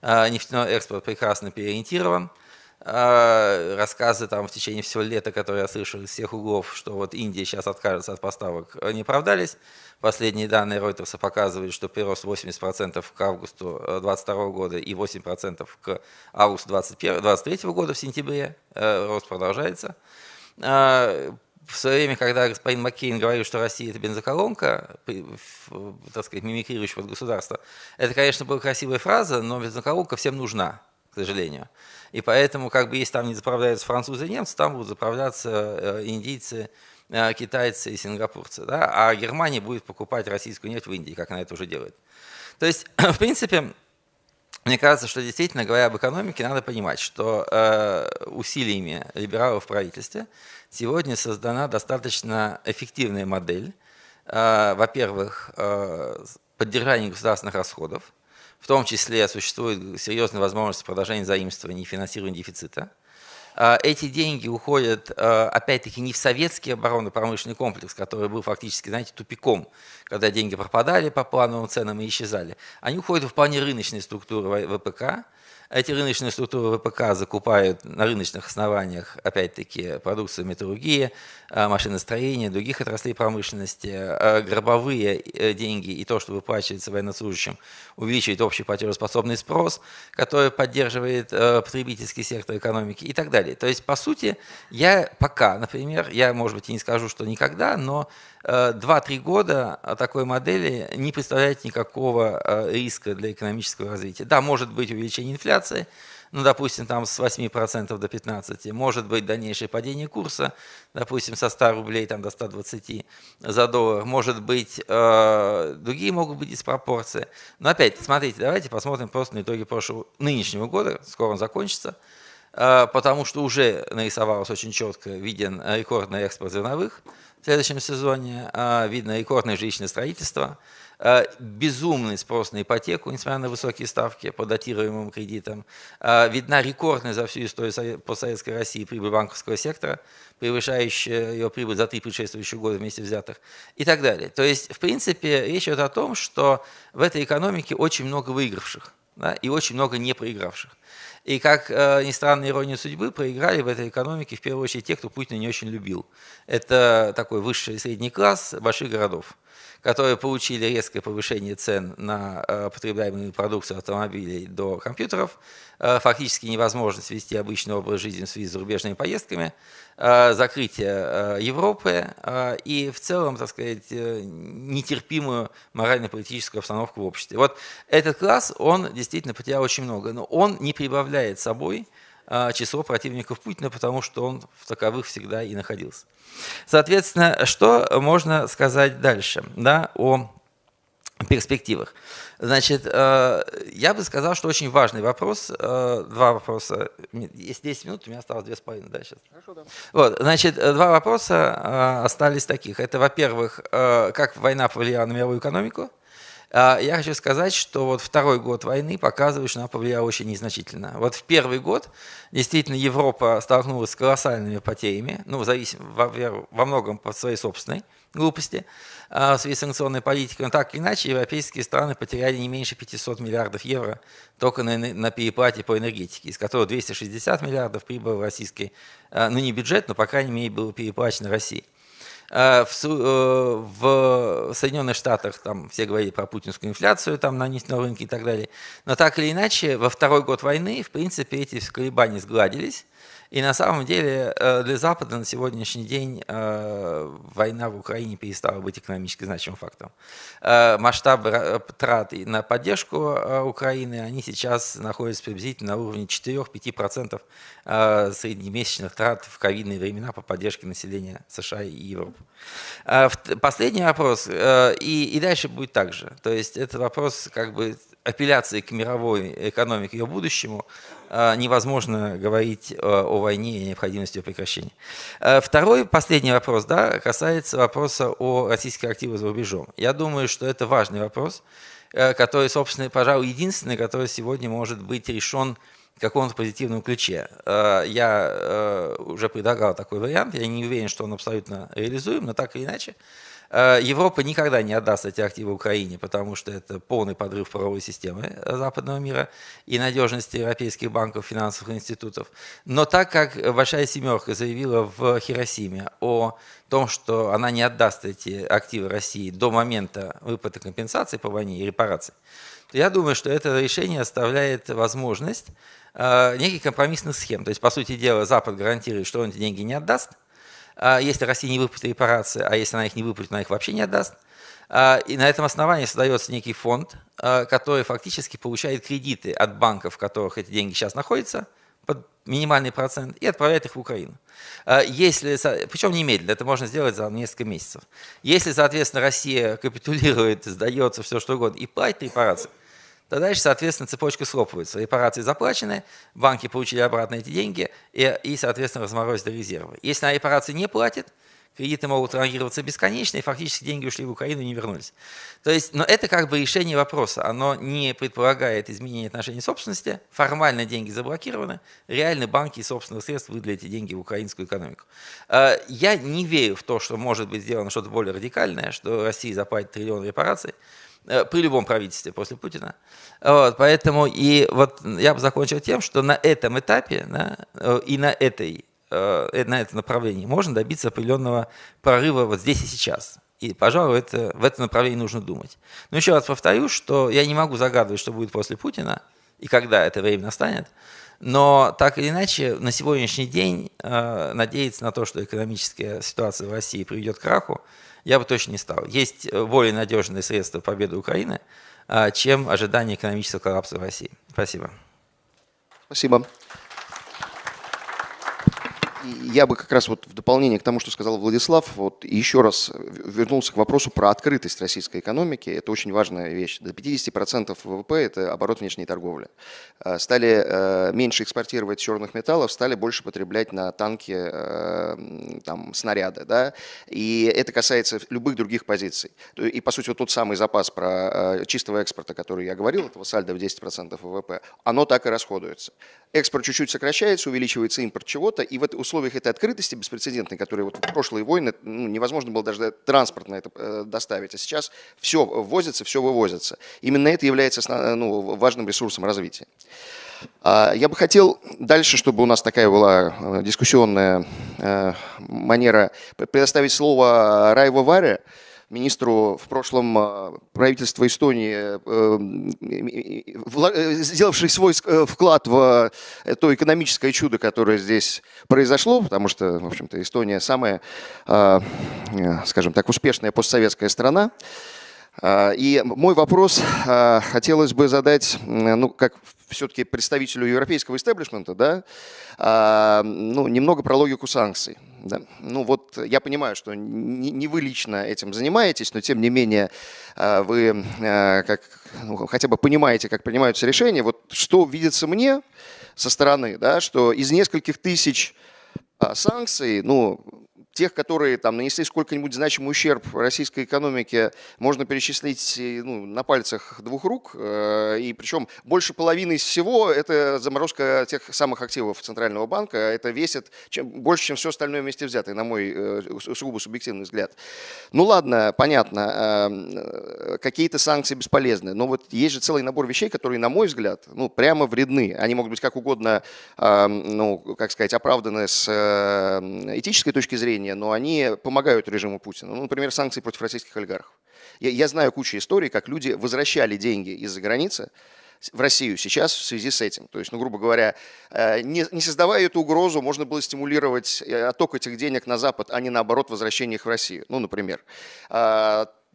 Э, нефтяной экспорт прекрасно переориентирован. Рассказы там в течение всего лета, которые я слышал из всех углов, что вот Индия сейчас откажется от поставок, не оправдались. Последние данные Reuters показывают, что прирост 80% к августу 2022 года и 8% к августу 2023 года в сентябре. Рост продолжается в свое время, когда господин Маккейн говорил, что Россия это бензоколонка, так сказать, мимикрирующая под государство, это, конечно, была красивая фраза, но бензоколонка всем нужна, к сожалению. И поэтому, как бы, если там не заправляются французы и немцы, там будут заправляться э, индийцы, э, китайцы и сингапурцы. Да? А Германия будет покупать российскую нефть в Индии, как она это уже делает. То есть, в принципе, мне кажется, что действительно, говоря об экономике, надо понимать, что э, усилиями либералов в правительстве сегодня создана достаточно эффективная модель, э, во-первых, э, поддержания государственных расходов, в том числе существует серьезная возможность продолжения заимствования и финансирования дефицита. Э, эти деньги уходят, опять-таки, не в советский оборонно-промышленный комплекс, который был фактически, знаете, тупиком, когда деньги пропадали по плановым ценам и исчезали. Они уходят в вполне рыночные структуры ВПК, эти рыночные структуры ВПК закупают на рыночных основаниях, опять-таки, продукцию металлургии, э, машиностроения, других отраслей промышленности. Э, гробовые э, деньги и то, что выплачивается военнослужащим, увеличивает общий платежеспособный спрос, который поддерживает потребительский сектор экономики и так далее. То есть, по сути, я пока, например, я, может быть, и не скажу, что никогда, но 2-3 года такой модели не представляет никакого риска для экономического развития. Да, может быть увеличение инфляции, ну, допустим, там с 8% до 15%, может быть дальнейшее падение курса, допустим, со 100 рублей там, до 120 за доллар, может быть, э, другие могут быть диспропорции. Но опять, смотрите, давайте посмотрим просто на итоги прошлого, нынешнего года, скоро он закончится, э, потому что уже нарисовалось очень четко, виден рекордный экспорт зерновых, следующем сезоне. А, видно рекордное жилищное строительство, а, безумный спрос на ипотеку, несмотря на высокие ставки по датируемым кредитам. А, видна рекордная за всю историю постсоветской России прибыль банковского сектора, превышающая ее прибыль за три предшествующих года вместе взятых и так далее. То есть, в принципе, речь идет о том, что в этой экономике очень много выигравших да, и очень много не проигравших. И как э, ни странно, ирония судьбы, проиграли в этой экономике в первую очередь те, кто Путина не очень любил. Это такой высший средний класс больших городов которые получили резкое повышение цен на э, потребляемые продукцию автомобилей до компьютеров, э, фактически невозможность вести обычный образ жизни в связи с зарубежными поездками, закрытие Европы и в целом, так сказать, нетерпимую морально-политическую обстановку в обществе. Вот этот класс, он действительно потерял очень много, но он не прибавляет собой число противников Путина, потому что он в таковых всегда и находился. Соответственно, что можно сказать дальше да, о перспективах? Значит, э, я бы сказал, что очень важный вопрос, э, два вопроса, есть 10 минут, у меня осталось 2,5, да, сейчас? Хорошо, да. Вот, значит, два вопроса э, остались таких. Это, во-первых, как война повлияла на мировую экономику, я хочу сказать, что вот второй год войны показывает, что она повлияла очень незначительно. Вот в первый год действительно Европа столкнулась с колоссальными потерями, ну, зависим, во, во многом по своей собственной глупости, а, в связи с санкционной политикой. Но так или иначе, европейские страны потеряли не меньше 500 миллиардов евро только на, на переплате по энергетике, из которых 260 миллиардов прибыло в российский, а, ну не бюджет, но, по крайней мере, было переплачено России. Э, в, э, в Соединенных Штатах там все говорили про путинскую инфляцию там на нефтяном рынке и так далее. Но так или иначе, во второй год войны, в принципе, эти колебания сгладились. И на самом деле э, для Запада на сегодняшний день э, война в Украине перестала быть экономически значимым фактором. Э, масштабы трат на поддержку Украины, они сейчас находятся приблизительно на уровне 4-5% среднемесячных трат в ковидные времена по поддержке населения США и Европы. Последний вопрос, и, и дальше будет так же. То есть это вопрос как бы апелляции к мировой экономике, ее будущему, невозможно говорить э, о войне и необходимости ее прекращения. Э, второй, последний вопрос, да, касается вопроса о российских активах за рубежом. Я думаю, что это важный вопрос, э, который, собственно, пожалуй, единственный, который сегодня может быть решен в каком-то позитивном ключе. Я уже предлагал такой вариант, я не уверен, что он абсолютно реализуем, но так или иначе, Э, Европа никогда не отдаст эти активы Украине, потому что это полный подрыв правовой системы э, западного мира и надежности европейских банков, финансовых институтов. Но так как Большая Семерка заявила в Хиросиме о том, что она не отдаст эти активы России до момента выплаты компенсации по войне и репараций, то я думаю, что это решение оставляет возможность э, неких компромиссных схем. То есть, по сути дела, Запад гарантирует, что он эти деньги не отдаст – если Россия не выплатит репарации, а если она их не выплатит, она их вообще не отдаст. А, и на этом основании создается некий фонд, а, который фактически получает кредиты от банков, в которых эти деньги сейчас находятся, под минимальный процент, и отправляет их в Украину. Если, причем немедленно, это можно сделать за несколько месяцев. Если, соответственно, Россия капитулирует, сдается, все что угодно, и платит репарации, то дальше, соответственно, цепочка схлопывается. Репарации заплачены, банки получили обратно эти деньги и, и соответственно, разморозили резервы. Если на репарации не платят, кредиты могут транжироваться бесконечно, и фактически деньги ушли в Украину и не вернулись. То есть, но это как бы решение вопроса. Оно не предполагает изменение отношений собственности, формально деньги заблокированы, реально банки из собственных средств выдали эти деньги в украинскую экономику. А, я не верю в то, что может быть сделано что-то более радикальное, что Россия заплатит триллион репараций, Э, при любом правительстве после Путина. Вот, поэтому и вот я бы закончил тем, что на этом этапе да, э, и на, этой, э, на этом направлении можно добиться определенного прорыва вот здесь и сейчас. И, пожалуй, это, в этом направлении нужно думать. Но еще раз повторю, что я не могу загадывать, что будет после Путина и когда это время настанет. Но так или иначе, на сегодняшний день э, надеяться на то, что экономическая ситуация в России приведет к краху, я бы точно не стал. Есть э, более надежные средства победы Украины, а, чем ожидание экономического коллапса в России. Спасибо. Спасибо я бы как раз вот в дополнение к тому, что сказал Владислав, вот еще раз вернулся к вопросу про открытость российской экономики. Это очень важная вещь. До 50% ВВП – это оборот внешней торговли. Э, стали э, меньше экспортировать черных металлов, стали больше потреблять на танки э, там, снаряды. Да? И это касается любых других позиций. И, по сути, вот тот самый запас про чистого экспорта, который я говорил, этого сальда в 10% ВВП, оно так и расходуется. Экспорт чуть-чуть сокращается, увеличивается импорт чего-то, и в условиях этой открытости беспрецедентной, которой вот в прошлые войны ну, невозможно было даже транспорт на это э, доставить, а сейчас все возится, все вывозится. Именно это является ну, важным ресурсом развития. А, я бы хотел дальше, чтобы у нас такая была э, дискуссионная э, манера, предоставить слово Райву Варе, министру в прошлом э, правительства Эстонии, э, э, сделавший свой вклад в то экономическое чудо, которое здесь произошло, потому что, в общем-то, Эстония самая, скажем так, успешная постсоветская страна. И мой вопрос хотелось бы задать, ну, как все-таки представителю европейского истеблишмента, да, а, ну, немного про логику санкций. Да. Ну вот я понимаю, что не, не вы лично этим занимаетесь, но тем не менее а, вы а, как, ну, хотя бы понимаете, как принимаются решения. Вот что видится мне со стороны, да, что из нескольких тысяч а, санкций, ну, тех, которые там нанесли сколько-нибудь значимый ущерб российской экономике, можно перечислить ну, на пальцах двух рук. Э, и причем больше половины из всего это заморозка тех самых активов Центрального банка. Это весит чем, больше, чем все остальное вместе взятое, на мой э, сугубо субъективный взгляд. Ну ладно, понятно, э, какие-то санкции бесполезны. Но вот есть же целый набор вещей, которые, на мой взгляд, ну, прямо вредны. Они могут быть как угодно, ну, как сказать, оправданы с этической точки зрения, решения, но они помогают режиму Путина. Ну, например, санкции против российских олигархов. Я, я знаю кучу историй, как люди возвращали деньги из-за границы в Россию сейчас в связи с этим. То есть, ну, грубо говоря, э, не, не создавая эту угрозу, можно было стимулировать э, отток этих денег на Запад, а не наоборот возвращение их в Россию. Ну, например.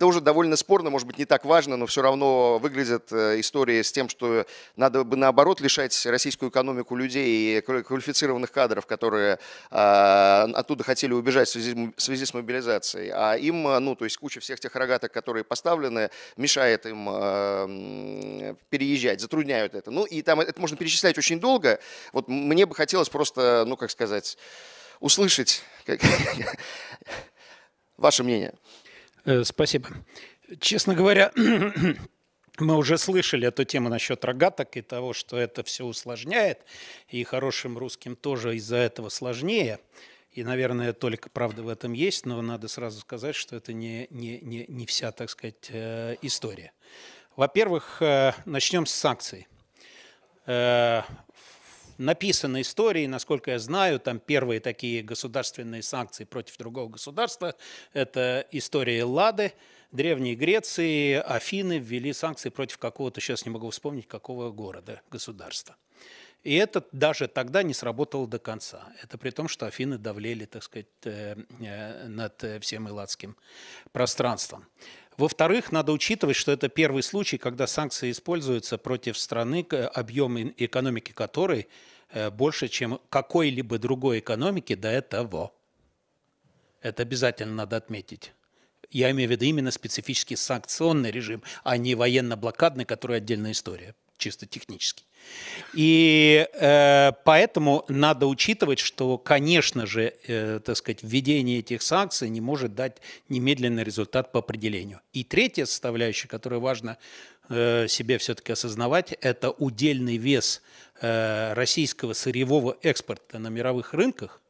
А, тоже довольно спорно, может быть, не так важно, но все равно выглядит э, история с тем, что надо бы наоборот лишать российскую экономику людей и квалифицированных кадров, которые а, оттуда хотели убежать в связи, в связи с мобилизацией. А им, э, ну, то есть куча всех тех рогаток, которые поставлены, мешает им э, переезжать, затрудняют это. Ну, и там это можно перечислять очень долго. Вот мне бы хотелось просто, ну, как сказать, услышать ваше мнение. Э, спасибо. Честно говоря, мы уже слышали эту тему насчет рогаток и того, что это все усложняет, и хорошим русским тоже из-за этого сложнее. И, наверное, только правда в этом есть, но надо сразу сказать, что это не, не, не, не вся, так сказать, э, история. Во-первых, э, начнем с санкций. Написаны истории, насколько я знаю, там первые такие государственные санкции против другого государства. Это история Лады, Древней Греции, Афины ввели санкции против какого-то, сейчас не могу вспомнить, какого города, государства. И это даже тогда не сработало до конца. Это при том, что Афины давлели, так сказать, э, э, над всем Элладским пространством. Во-вторых, надо учитывать, что это первый случай, когда санкции используются против страны, объем экономики которой э, больше, чем какой-либо другой экономики до этого. Это обязательно надо отметить. Я имею в виду именно специфический санкционный режим, а не военно-блокадный, который отдельная история, чисто технически. И э, поэтому надо учитывать, что, конечно же, э, так сказать, введение этих санкций не может дать немедленный результат по определению. И третья составляющая, которую важно э, себе все-таки осознавать, это удельный вес э, российского сырьевого экспорта на мировых рынках,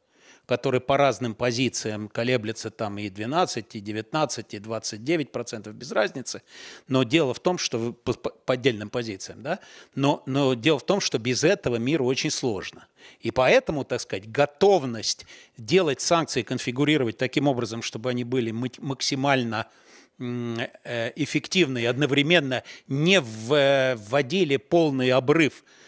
который по разным позициям колеблется там и 12, и 19, и 29 процентов, без разницы. Но дело в том, что по, по отдельным позициям, да, но, но дело в том, что без этого миру очень сложно. И поэтому, так сказать, готовность делать санкции, конфигурировать таким образом, чтобы они были максимально э, эффективны и одновременно не вводили полный обрыв Э,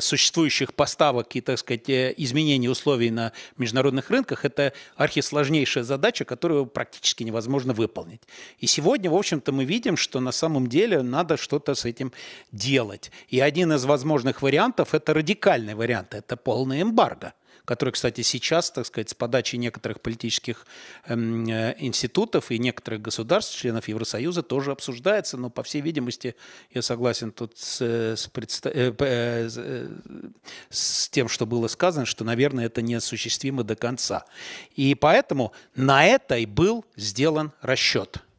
существующих поставок и, так сказать, э, изменений условий на международных рынках – это архисложнейшая задача, которую практически невозможно выполнить. И сегодня, в общем-то, мы видим, что на самом деле надо что-то с этим делать. И один из возможных вариантов – это радикальный вариант – это полная эмбарго который, кстати, сейчас, так сказать, с подачи некоторых политических эм, э, институтов и некоторых государств, членов Евросоюза, тоже обсуждается, но, по всей видимости, я согласен тут с, с, предста... э, э, с тем, что было сказано, что, наверное, это неосуществимо до конца. И поэтому на это и был сделан расчет –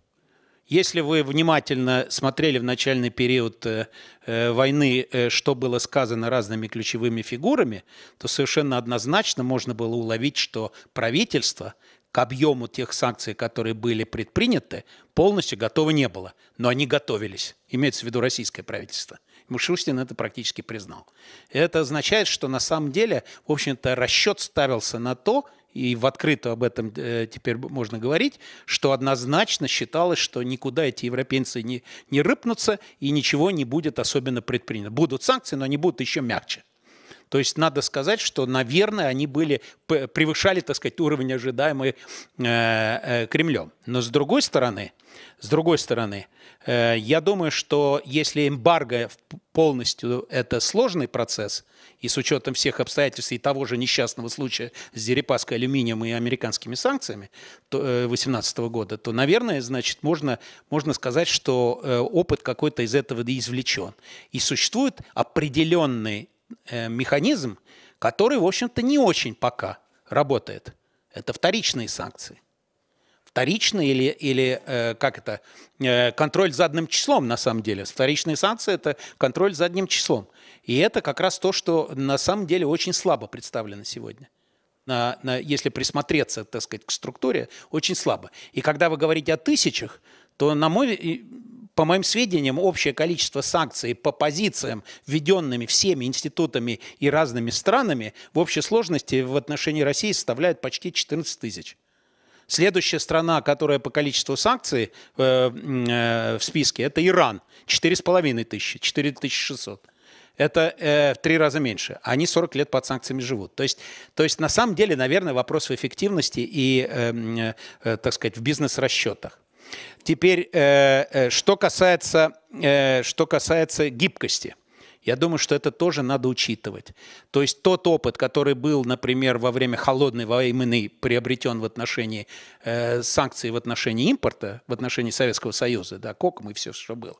если вы внимательно смотрели в начальный период э, э, войны, э, что было сказано разными ключевыми фигурами, то совершенно однозначно можно было уловить, что правительство к объему тех санкций, которые были предприняты, полностью готово не было. Но они готовились. Имеется в виду российское правительство. Мишустин это практически признал. Это означает, что на самом деле, в общем-то, расчет ставился на то, и в открытую об этом э, теперь можно говорить, что однозначно считалось, что никуда эти европейцы не, не рыпнутся и ничего не будет особенно предпринято. Будут санкции, но они будут еще мягче. То есть надо сказать, что, наверное, они были, превышали, так сказать, уровень ожидаемый э, э, Кремлем. Но с другой стороны, с другой стороны, э, я думаю, что если эмбарго полностью это сложный процесс, и с учетом всех обстоятельств и того же несчастного случая с Дерипаской алюминием и американскими санкциями 2018 года, то, наверное, значит, можно, можно сказать, что опыт какой-то из этого извлечен. И существует определенный механизм, который, в общем-то, не очень пока работает. Это вторичные санкции. Вторичные или, или э, как это, э, контроль задним числом на самом деле. Вторичные санкции – это контроль задним числом. И это как раз то, что на самом деле очень слабо представлено сегодня. На, на, если присмотреться, так сказать, к структуре, очень слабо. И когда вы говорите о тысячах, то, на мой по моим сведениям, общее количество санкций по позициям, введенными всеми институтами и разными странами, в общей сложности в отношении России составляет почти 14 тысяч. Следующая страна, которая по количеству санкций э, э, в списке, это Иран. 4,5 тысячи, 4600. Это э, в три раза меньше. Они 40 лет под санкциями живут. То есть, то есть на самом деле, наверное, вопрос в эффективности и, э, э, так сказать, в бизнес-расчетах. Теперь, э, э, что касается, э, что касается гибкости. Я думаю, что это тоже надо учитывать. То есть тот опыт, который был, например, во время холодной войны приобретен в отношении э, санкций в отношении импорта, в отношении Советского Союза, да, коком и все, что было,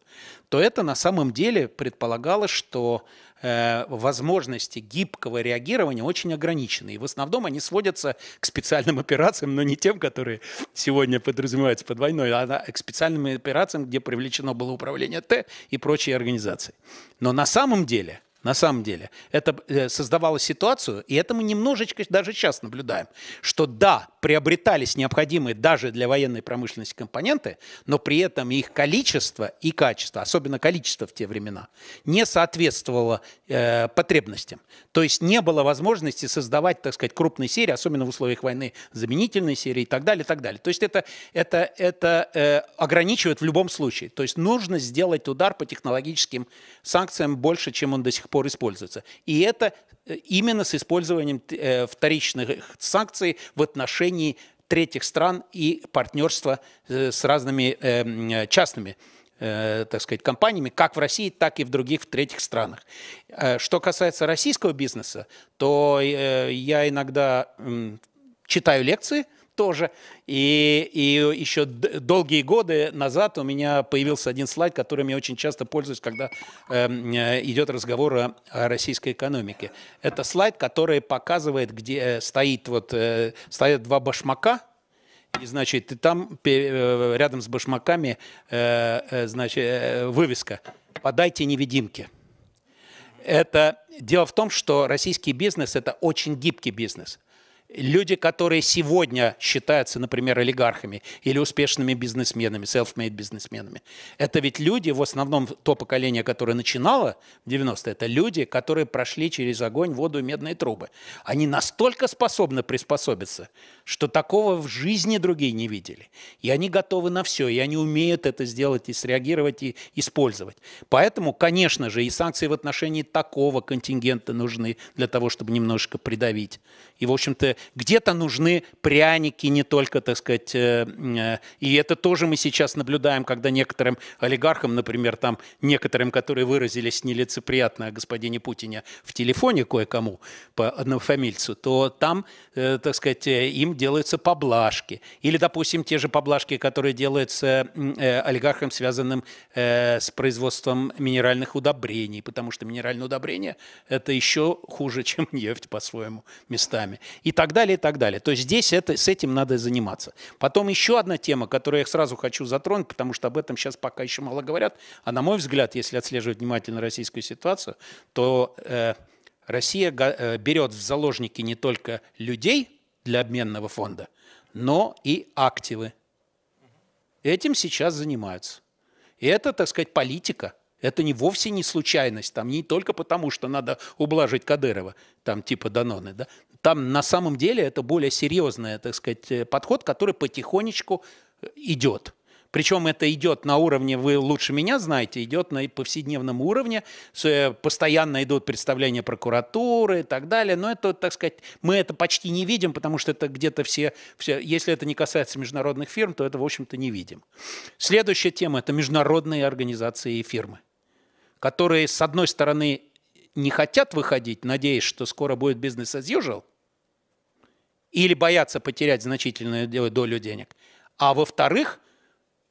то это на самом деле предполагало, что возможности гибкого реагирования очень ограничены. И в основном они сводятся к специальным операциям, но не тем, которые сегодня подразумеваются под войной, а к специальным операциям, где привлечено было управление Т и прочие организации. Но на самом деле на самом деле. Это э, создавало ситуацию, и это мы немножечко даже сейчас наблюдаем, что да, приобретались необходимые даже для военной промышленности компоненты, но при этом их количество и качество, особенно количество в те времена, не соответствовало э, потребностям. То есть не было возможности создавать, так сказать, крупные серии, особенно в условиях войны, заменительные серии и так далее, и так далее. То есть это, это, это э, ограничивает в любом случае. То есть нужно сделать удар по технологическим санкциям больше, чем он до сих пор используется. И это именно с использованием э, вторичных санкций в отношении третьих стран и партнерства э, с разными частными так сказать, компаниями, как в России, так и в других в третьих странах. Что касается российского бизнеса, то я иногда читаю лекции – тоже. И, и еще долгие годы назад у меня появился один слайд, которым я очень часто пользуюсь, когда эм, э, идет разговор о, о российской экономике. Это слайд, который показывает, где э, стоит вот, э, стоят два башмака, и, значит, и там э, рядом с башмаками э, значит, вывеска «Подайте невидимки». Это дело в том, что российский бизнес – это очень гибкий бизнес – Люди, которые сегодня считаются, например, олигархами или успешными бизнесменами, self-made бизнесменами, это ведь люди, в основном то поколение, которое начинало в 90-е, это люди, которые прошли через огонь, воду и медные трубы. Они настолько способны приспособиться, что такого в жизни другие не видели. И они готовы на все, и они умеют это сделать и среагировать, и использовать. Поэтому, конечно же, и санкции в отношении такого контингента нужны для того, чтобы немножко придавить. И, в общем-то, где-то нужны пряники, не только, так сказать, э, э, и это тоже мы сейчас наблюдаем, когда некоторым олигархам, например, там некоторым, которые выразились нелицеприятно о господине Путине в телефоне кое-кому по однофамильцу, то там, э, так сказать, им делаются поблажки. Или, допустим, те же поблажки, которые делаются олигархам, связанным с производством минеральных удобрений, потому что минеральные удобрения – это еще хуже, чем нефть по-своему местами. И так далее, и так далее. То есть здесь это, с этим надо заниматься. Потом еще одна тема, которую я сразу хочу затронуть, потому что об этом сейчас пока еще мало говорят, а на мой взгляд, если отслеживать внимательно российскую ситуацию, то э, Россия э, берет в заложники не только людей для обменного фонда, но и активы. Этим сейчас занимаются. И это, так сказать, политика. Это не вовсе не случайность, там не только потому, что надо ублажить Кадырова, там типа Даноны, да, там на самом деле это более серьезный, так сказать, э, подход, который потихонечку э, идет. Причем это идет на уровне, вы лучше меня знаете, идет на повседневном уровне, э, постоянно идут представления прокуратуры и так далее, но это, так сказать, мы это почти не видим, потому что это где-то все, все, если это не касается международных фирм, то это, в общем-то, не видим. Следующая тема – это международные организации и фирмы, которые, с одной стороны, не хотят выходить, надеясь, что скоро будет бизнес as usual, или боятся потерять значительную долю денег. А во-вторых,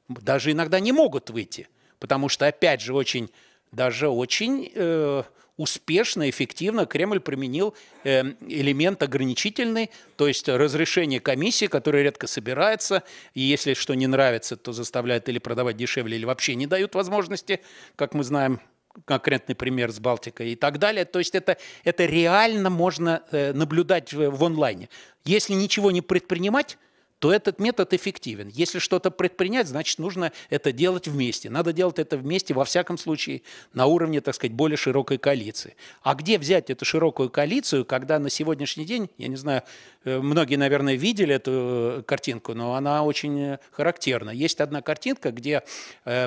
даже иногда не могут выйти, потому что, опять же, очень, даже очень э, успешно, эффективно Кремль применил э, элемент ограничительный, то есть разрешение комиссии, которая редко собирается, и если что не нравится, то заставляют или продавать дешевле, или вообще не дают возможности, как мы знаем, конкретный пример с Балтикой и так далее. То есть это, это реально можно э, наблюдать в, в онлайне. Если ничего не предпринимать, то этот метод эффективен. Если что-то предпринять, значит, нужно это делать вместе. Надо делать это вместе, во всяком случае, на уровне, так сказать, более широкой коалиции. А где взять эту широкую коалицию, когда на сегодняшний день, я не знаю, э, многие, наверное, видели эту э, картинку, но она очень характерна. Есть одна картинка, где, э,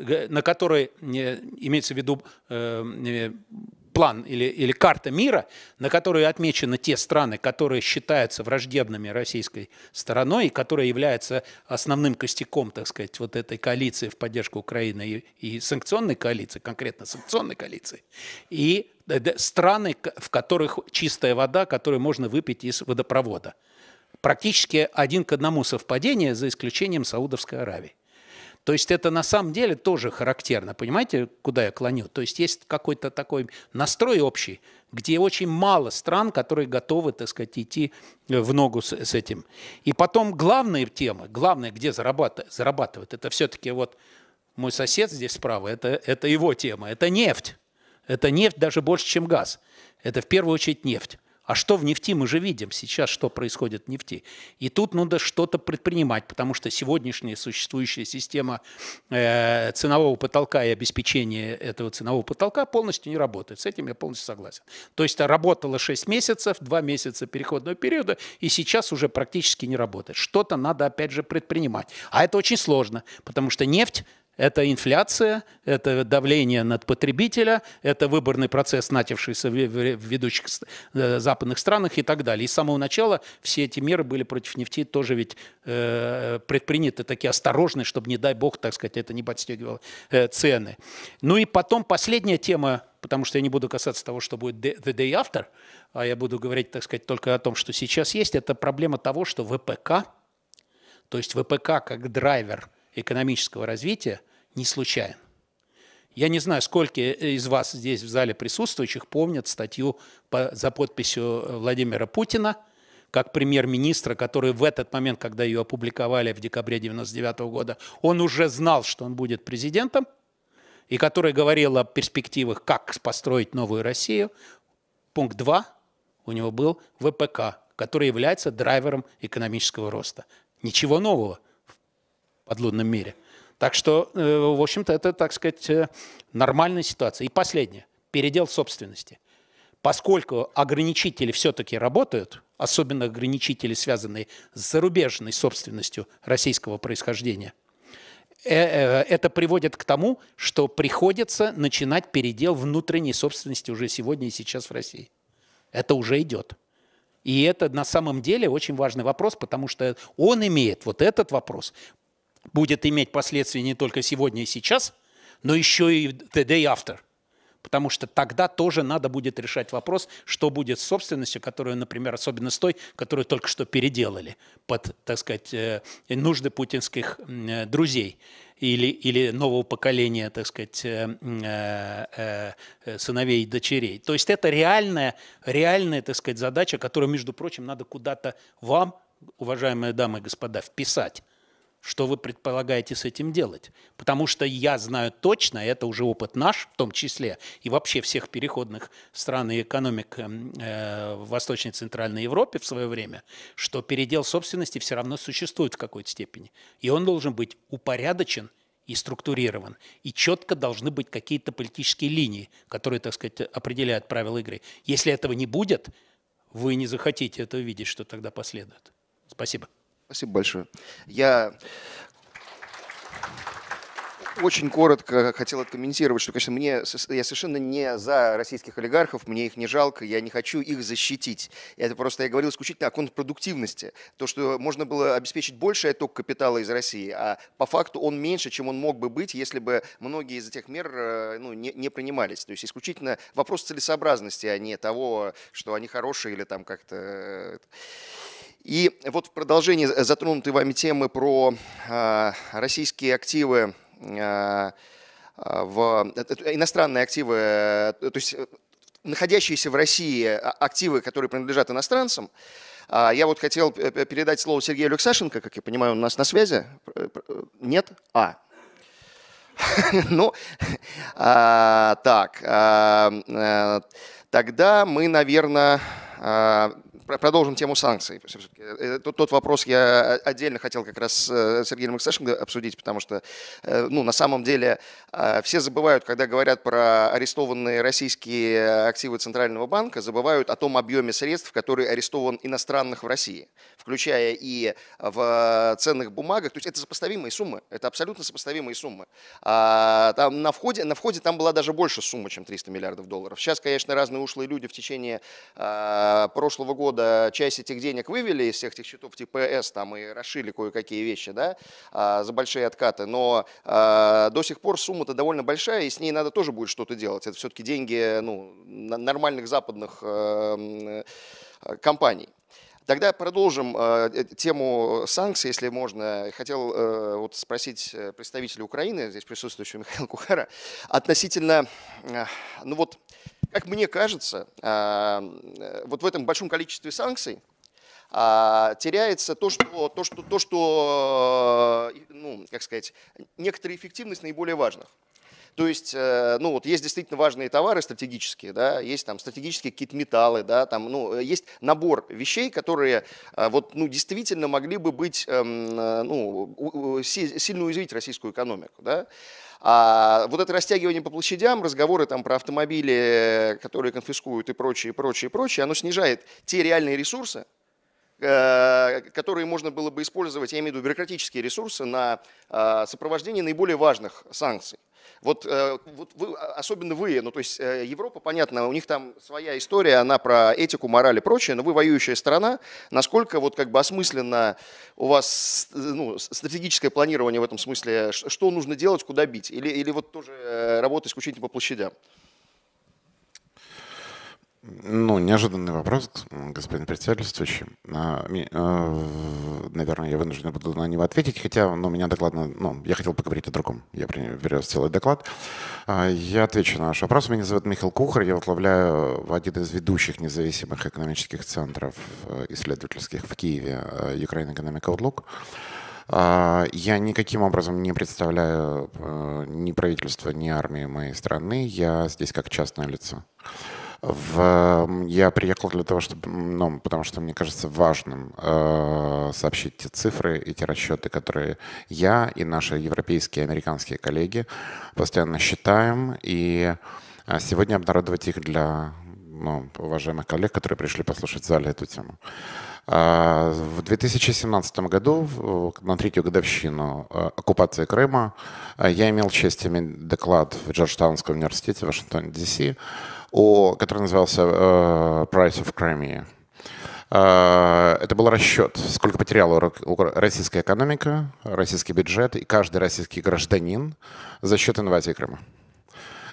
на которой имеется в виду план или, или карта мира, на которой отмечены те страны, которые считаются враждебными российской стороной и которые являются основным костяком, так сказать, вот этой коалиции в поддержку Украины и, и санкционной коалиции, конкретно санкционной коалиции, и страны, в которых чистая вода, которую можно выпить из водопровода. Практически один к одному совпадение, за исключением Саудовской Аравии. То есть это на самом деле тоже характерно. Понимаете, куда я клоню? То есть есть какой-то такой настрой общий, где очень мало стран, которые готовы, так сказать, идти в ногу с, с этим. И потом главная тема, главное, где зарабатывает, зарабатывает это все-таки вот мой сосед здесь справа, это, это его тема, это нефть. Это нефть даже больше, чем газ. Это в первую очередь нефть. А что в нефти? Мы же видим сейчас, что происходит в нефти. И тут надо что-то предпринимать, потому что сегодняшняя существующая система э, ценового потолка и обеспечения этого ценового потолка полностью не работает. С этим я полностью согласен. То есть работала 6 месяцев, 2 месяца переходного периода, и сейчас уже практически не работает. Что-то надо опять же предпринимать. А это очень сложно, потому что нефть это инфляция, это давление над потребителя, это выборный процесс, начавшийся в ведущих э, западных странах и так далее. И с самого начала все эти меры были против нефти тоже ведь э, предприняты такие осторожные, чтобы, не дай бог, так сказать, это не подстегивало э, цены. Ну и потом последняя тема, потому что я не буду касаться того, что будет the day after, а я буду говорить, так сказать, только о том, что сейчас есть, это проблема того, что ВПК, то есть ВПК как драйвер – экономического развития не случайен. Я не знаю, сколько из вас здесь в зале присутствующих помнят статью по, за подписью Владимира Путина, как премьер-министра, который в этот момент, когда ее опубликовали в декабре 1999 года, он уже знал, что он будет президентом, и который говорил о перспективах, как построить новую Россию. Пункт 2 у него был ВПК, который является драйвером экономического роста. Ничего нового подлунном мире. Так что, э, в общем-то, это, так сказать, э, нормальная ситуация. И последнее. Передел собственности. Поскольку ограничители все-таки работают, особенно ограничители, связанные с зарубежной собственностью российского происхождения, э, это приводит к тому, что приходится начинать передел внутренней собственности уже сегодня и сейчас в России. Это уже идет. И это на самом деле очень важный вопрос, потому что он имеет, вот этот вопрос, будет иметь последствия не только сегодня и сейчас, но еще и the day after. Потому что тогда тоже надо будет решать вопрос, что будет с собственностью, которую, например, особенно с той, которую только что переделали под, так сказать, э, нужды путинских э, друзей или, или нового поколения, так сказать, э, сыновей и дочерей. То есть это реальная, реальная, так сказать, задача, которую, между прочим, надо куда-то вам, уважаемые дамы и господа, вписать что вы предполагаете с этим делать. Потому что я знаю точно, это уже опыт наш в том числе, и вообще всех переходных стран и экономик э, в Восточной и Центральной Европе в свое время, что передел собственности все равно существует в какой-то степени. И он должен быть упорядочен и структурирован. И четко должны быть какие-то политические линии, которые, так сказать, определяют правила игры. Если этого не будет, вы не захотите это увидеть, что тогда последует. Спасибо. Спасибо большое. Я очень коротко хотел откомментировать, что, конечно, мне, я совершенно не за российских олигархов, мне их не жалко, я не хочу их защитить. Это просто я говорил исключительно о контрпродуктивности. То, что можно было обеспечить больший отток капитала из России, а по факту он меньше, чем он мог бы быть, если бы многие из этих мер э, ну, не, не принимались. То есть исключительно вопрос целесообразности, а не того, что они хорошие или там как-то... Э, и вот в продолжении затронутой вами темы про э, российские активы, э, в, э, иностранные активы, то есть находящиеся в России а, активы, которые принадлежат иностранцам, я вот хотел передать слово Сергею Алексашенко, как я понимаю, он у нас на связи. Нет? А. Ну, так, тогда мы, наверное, продолжим тему санкций. Э, тот, тот вопрос я отдельно хотел как раз с э, Сергеем Алексашенко обсудить, потому что э, ну, на самом деле все забывают, когда говорят про арестованные российские активы Центрального банка, забывают о том объеме средств, который арестован иностранных в России, включая и в ценных бумагах. То есть это сопоставимые суммы, это абсолютно сопоставимые суммы. А там на входе, на входе там была даже больше суммы, чем 300 миллиардов долларов. Сейчас, конечно, разные ушлые люди в течение прошлого года года часть этих денег вывели из всех этих счетов типа С там и расшили кое-какие вещи, да, а, за большие откаты, но а, до сих пор сумма-то довольно большая, и с ней надо тоже будет что-то делать. Это все-таки деньги ну, нормальных западных э, компаний. Тогда продолжим э, тему санкций, если можно. Хотел э, вот спросить э, представителя Украины, здесь присутствующего Михаила Кухара, относительно, э, ну вот, как мне кажется, а, э, вот в этом большом количестве санкций а, теряется то, что, то, что, то, что э, ну, как сказать, некоторая эффективность наиболее важных. То есть, э, ну вот есть действительно важные товары стратегические, да, есть там стратегические какие-то металлы, да, там, ну, есть набор вещей, которые вот, ну, действительно могли бы быть, эм, ну, сильно уязвить российскую экономику, да. А вот это растягивание по площадям, разговоры там про автомобили, которые конфискуют и прочее, прочее, прочее, оно снижает те реальные ресурсы, Э, которые можно было бы использовать, я имею в виду бюрократические ресурсы, на э, сопровождение наиболее важных санкций. Вот, э, вот вы, особенно вы, ну то есть Европа, понятно, у них там своя история, она про этику, мораль и прочее, но вы воюющая страна, насколько вот как бы осмысленно у вас ну, стратегическое планирование в этом смысле, что нужно делать, куда бить, или, или вот тоже работа исключительно по площадям? Ну, неожиданный вопрос, господин председательствующий. А, а, наверное, я вынужден буду на него ответить, хотя ну, меня докладно, ну, я хотел поговорить о другом. Я привез целый доклад. А, я отвечу на ваш вопрос. Меня зовут Михаил Кухар, я возглавляю один из ведущих независимых экономических центров э, исследовательских в Киеве, э, Ukraine Economic Outlook. Я никаким образом не представляю э, ни правительство, ни армию моей страны. Я здесь как частное лицо. В, я приехал для того, чтобы, ну, потому что мне кажется важным э, сообщить те цифры, эти расчеты, которые я и наши европейские и американские коллеги постоянно считаем, и э, сегодня обнародовать их для ну, уважаемых коллег, которые пришли послушать в зале эту тему. Э, в 2017 году, на третью годовщину э, оккупации Крыма, я имел честь иметь доклад в Джорджтаунском университете в Вашингтоне, Д.С., о, который назывался uh, Price of Crimea. Uh, это был расчет, сколько потеряла российская экономика, российский бюджет и каждый российский гражданин за счет инвазии Крыма.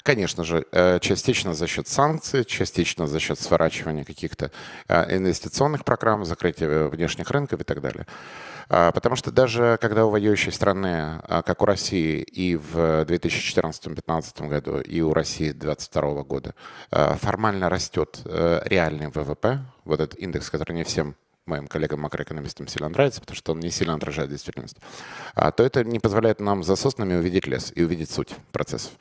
Конечно же, э, частично за счет санкций, частично за счет сворачивания каких-то инвестиционных программ, закрытия внешних рынков и так далее. А, потому что даже когда у воюющей страны, а, как у России и в 2014-2015 году, и у России 2022 года, формально растет э, реальный ВВП, вот этот индекс, который не всем моим коллегам-макроэкономистам сильно нравится, потому что он не сильно отражает действительность, то это не позволяет нам за соснами увидеть лес и увидеть суть процессов.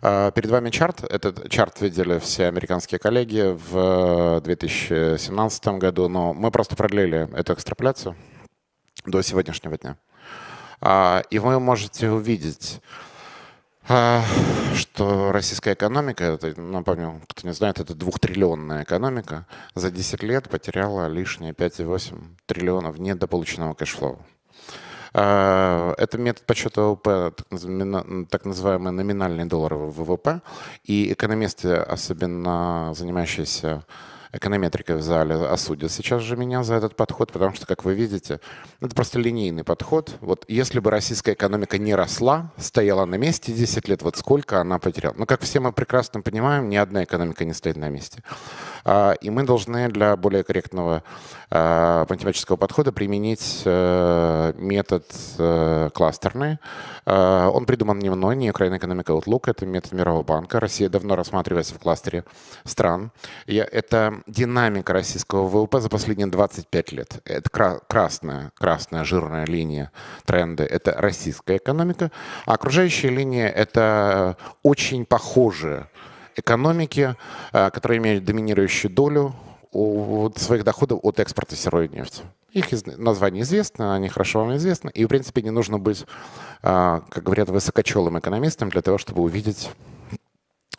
Перед вами чарт. Этот чарт видели все американские коллеги в 2017 году, но мы просто продлили эту экстраполяцию до сегодняшнего дня. А, и вы можете увидеть, а, что российская экономика, это, напомню, кто не знает, это двухтриллионная экономика, за 10 лет потеряла лишние 5,8 триллионов недополученного cash flow. А, это метод подсчета ВВП, так называемый номинальный долларовый ВВП. И экономисты, особенно занимающиеся эконометрикой в зале осудят сейчас же меня за этот подход, потому что, как вы видите, это просто линейный подход. Вот если бы российская экономика не росла, стояла на месте 10 лет, вот сколько она потеряла. Но, как все мы прекрасно понимаем, ни одна экономика не стоит на месте. А, и мы должны для более корректного а, математического подхода применить э, метод э, кластерный. А, он придуман не мной, не Ukraine Economic Outlook, это метод Мирового банка. Россия давно рассматривается в кластере стран. Это динамика российского ВВП за последние 25 лет. Это красная, красная жирная линия тренда. Это российская экономика. А окружающая линия — это очень похожие экономики, э, которые имеют доминирующую долю своих доходов от экспорта сырой нефти. Их название известно, они хорошо вам известны. И, в принципе, не нужно быть, э, как говорят, высокочелым экономистом для того, чтобы увидеть,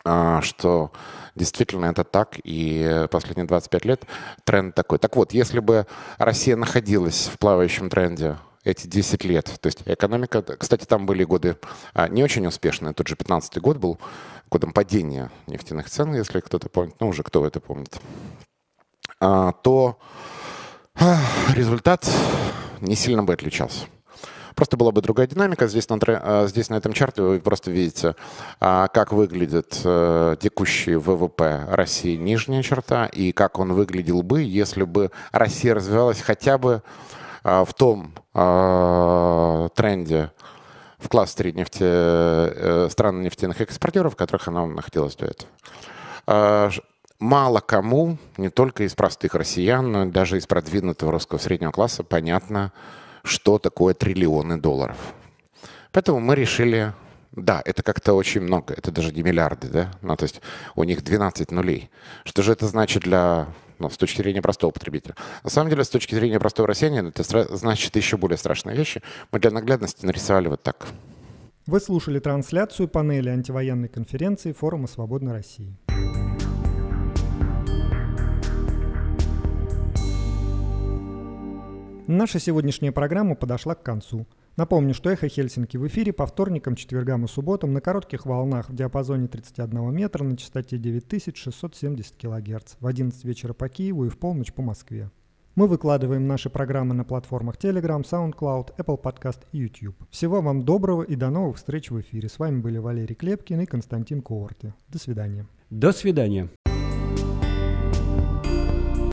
что действительно это так, и последние 25 лет тренд такой. Так вот, если бы Россия находилась в плавающем тренде эти 10 лет. То есть экономика, кстати, там были годы а, не очень успешные. Тот же 15 год был годом падения нефтяных цен, если кто-то помнит, ну уже кто это помнит, а, то а, результат не сильно бы отличался. Просто была бы другая динамика. Здесь на, а, здесь на этом чарте вы просто видите, как выглядит э, текущий ВВП России нижняя черта и как он выглядел бы, если бы Россия развивалась хотя бы в том тренде, в кластере нефти, э, стран нефтяных экспортеров, в которых она находилась до этого. А, мало кому, не только из простых россиян, но даже из продвинутого русского среднего класса, понятно, что такое триллионы долларов. Поэтому мы решили Да, это как-то очень много. Это даже не миллиарды, да? Ну, то есть у них 12 нулей. Что же это значит для ну, с точки зрения простого потребителя. На самом деле, с точки зрения простого россиянина, это значит еще более страшные вещи. Мы для наглядности нарисовали вот так. Вы слушали трансляцию панели антивоенной конференции Форума Свободной России. Наша сегодняшняя программа подошла к концу. Напомню, что «Эхо Хельсинки» в эфире по вторникам, четвергам и субботам на коротких волнах в диапазоне 31 метра на частоте 9670 кГц в 11 вечера по Киеву и в полночь по Москве. Мы выкладываем наши программы на платформах Telegram, SoundCloud, Apple Podcast и YouTube. Всего вам доброго и до новых встреч в эфире. С вами были Валерий Клепкин и Константин Коорти. До свидания. До свидания.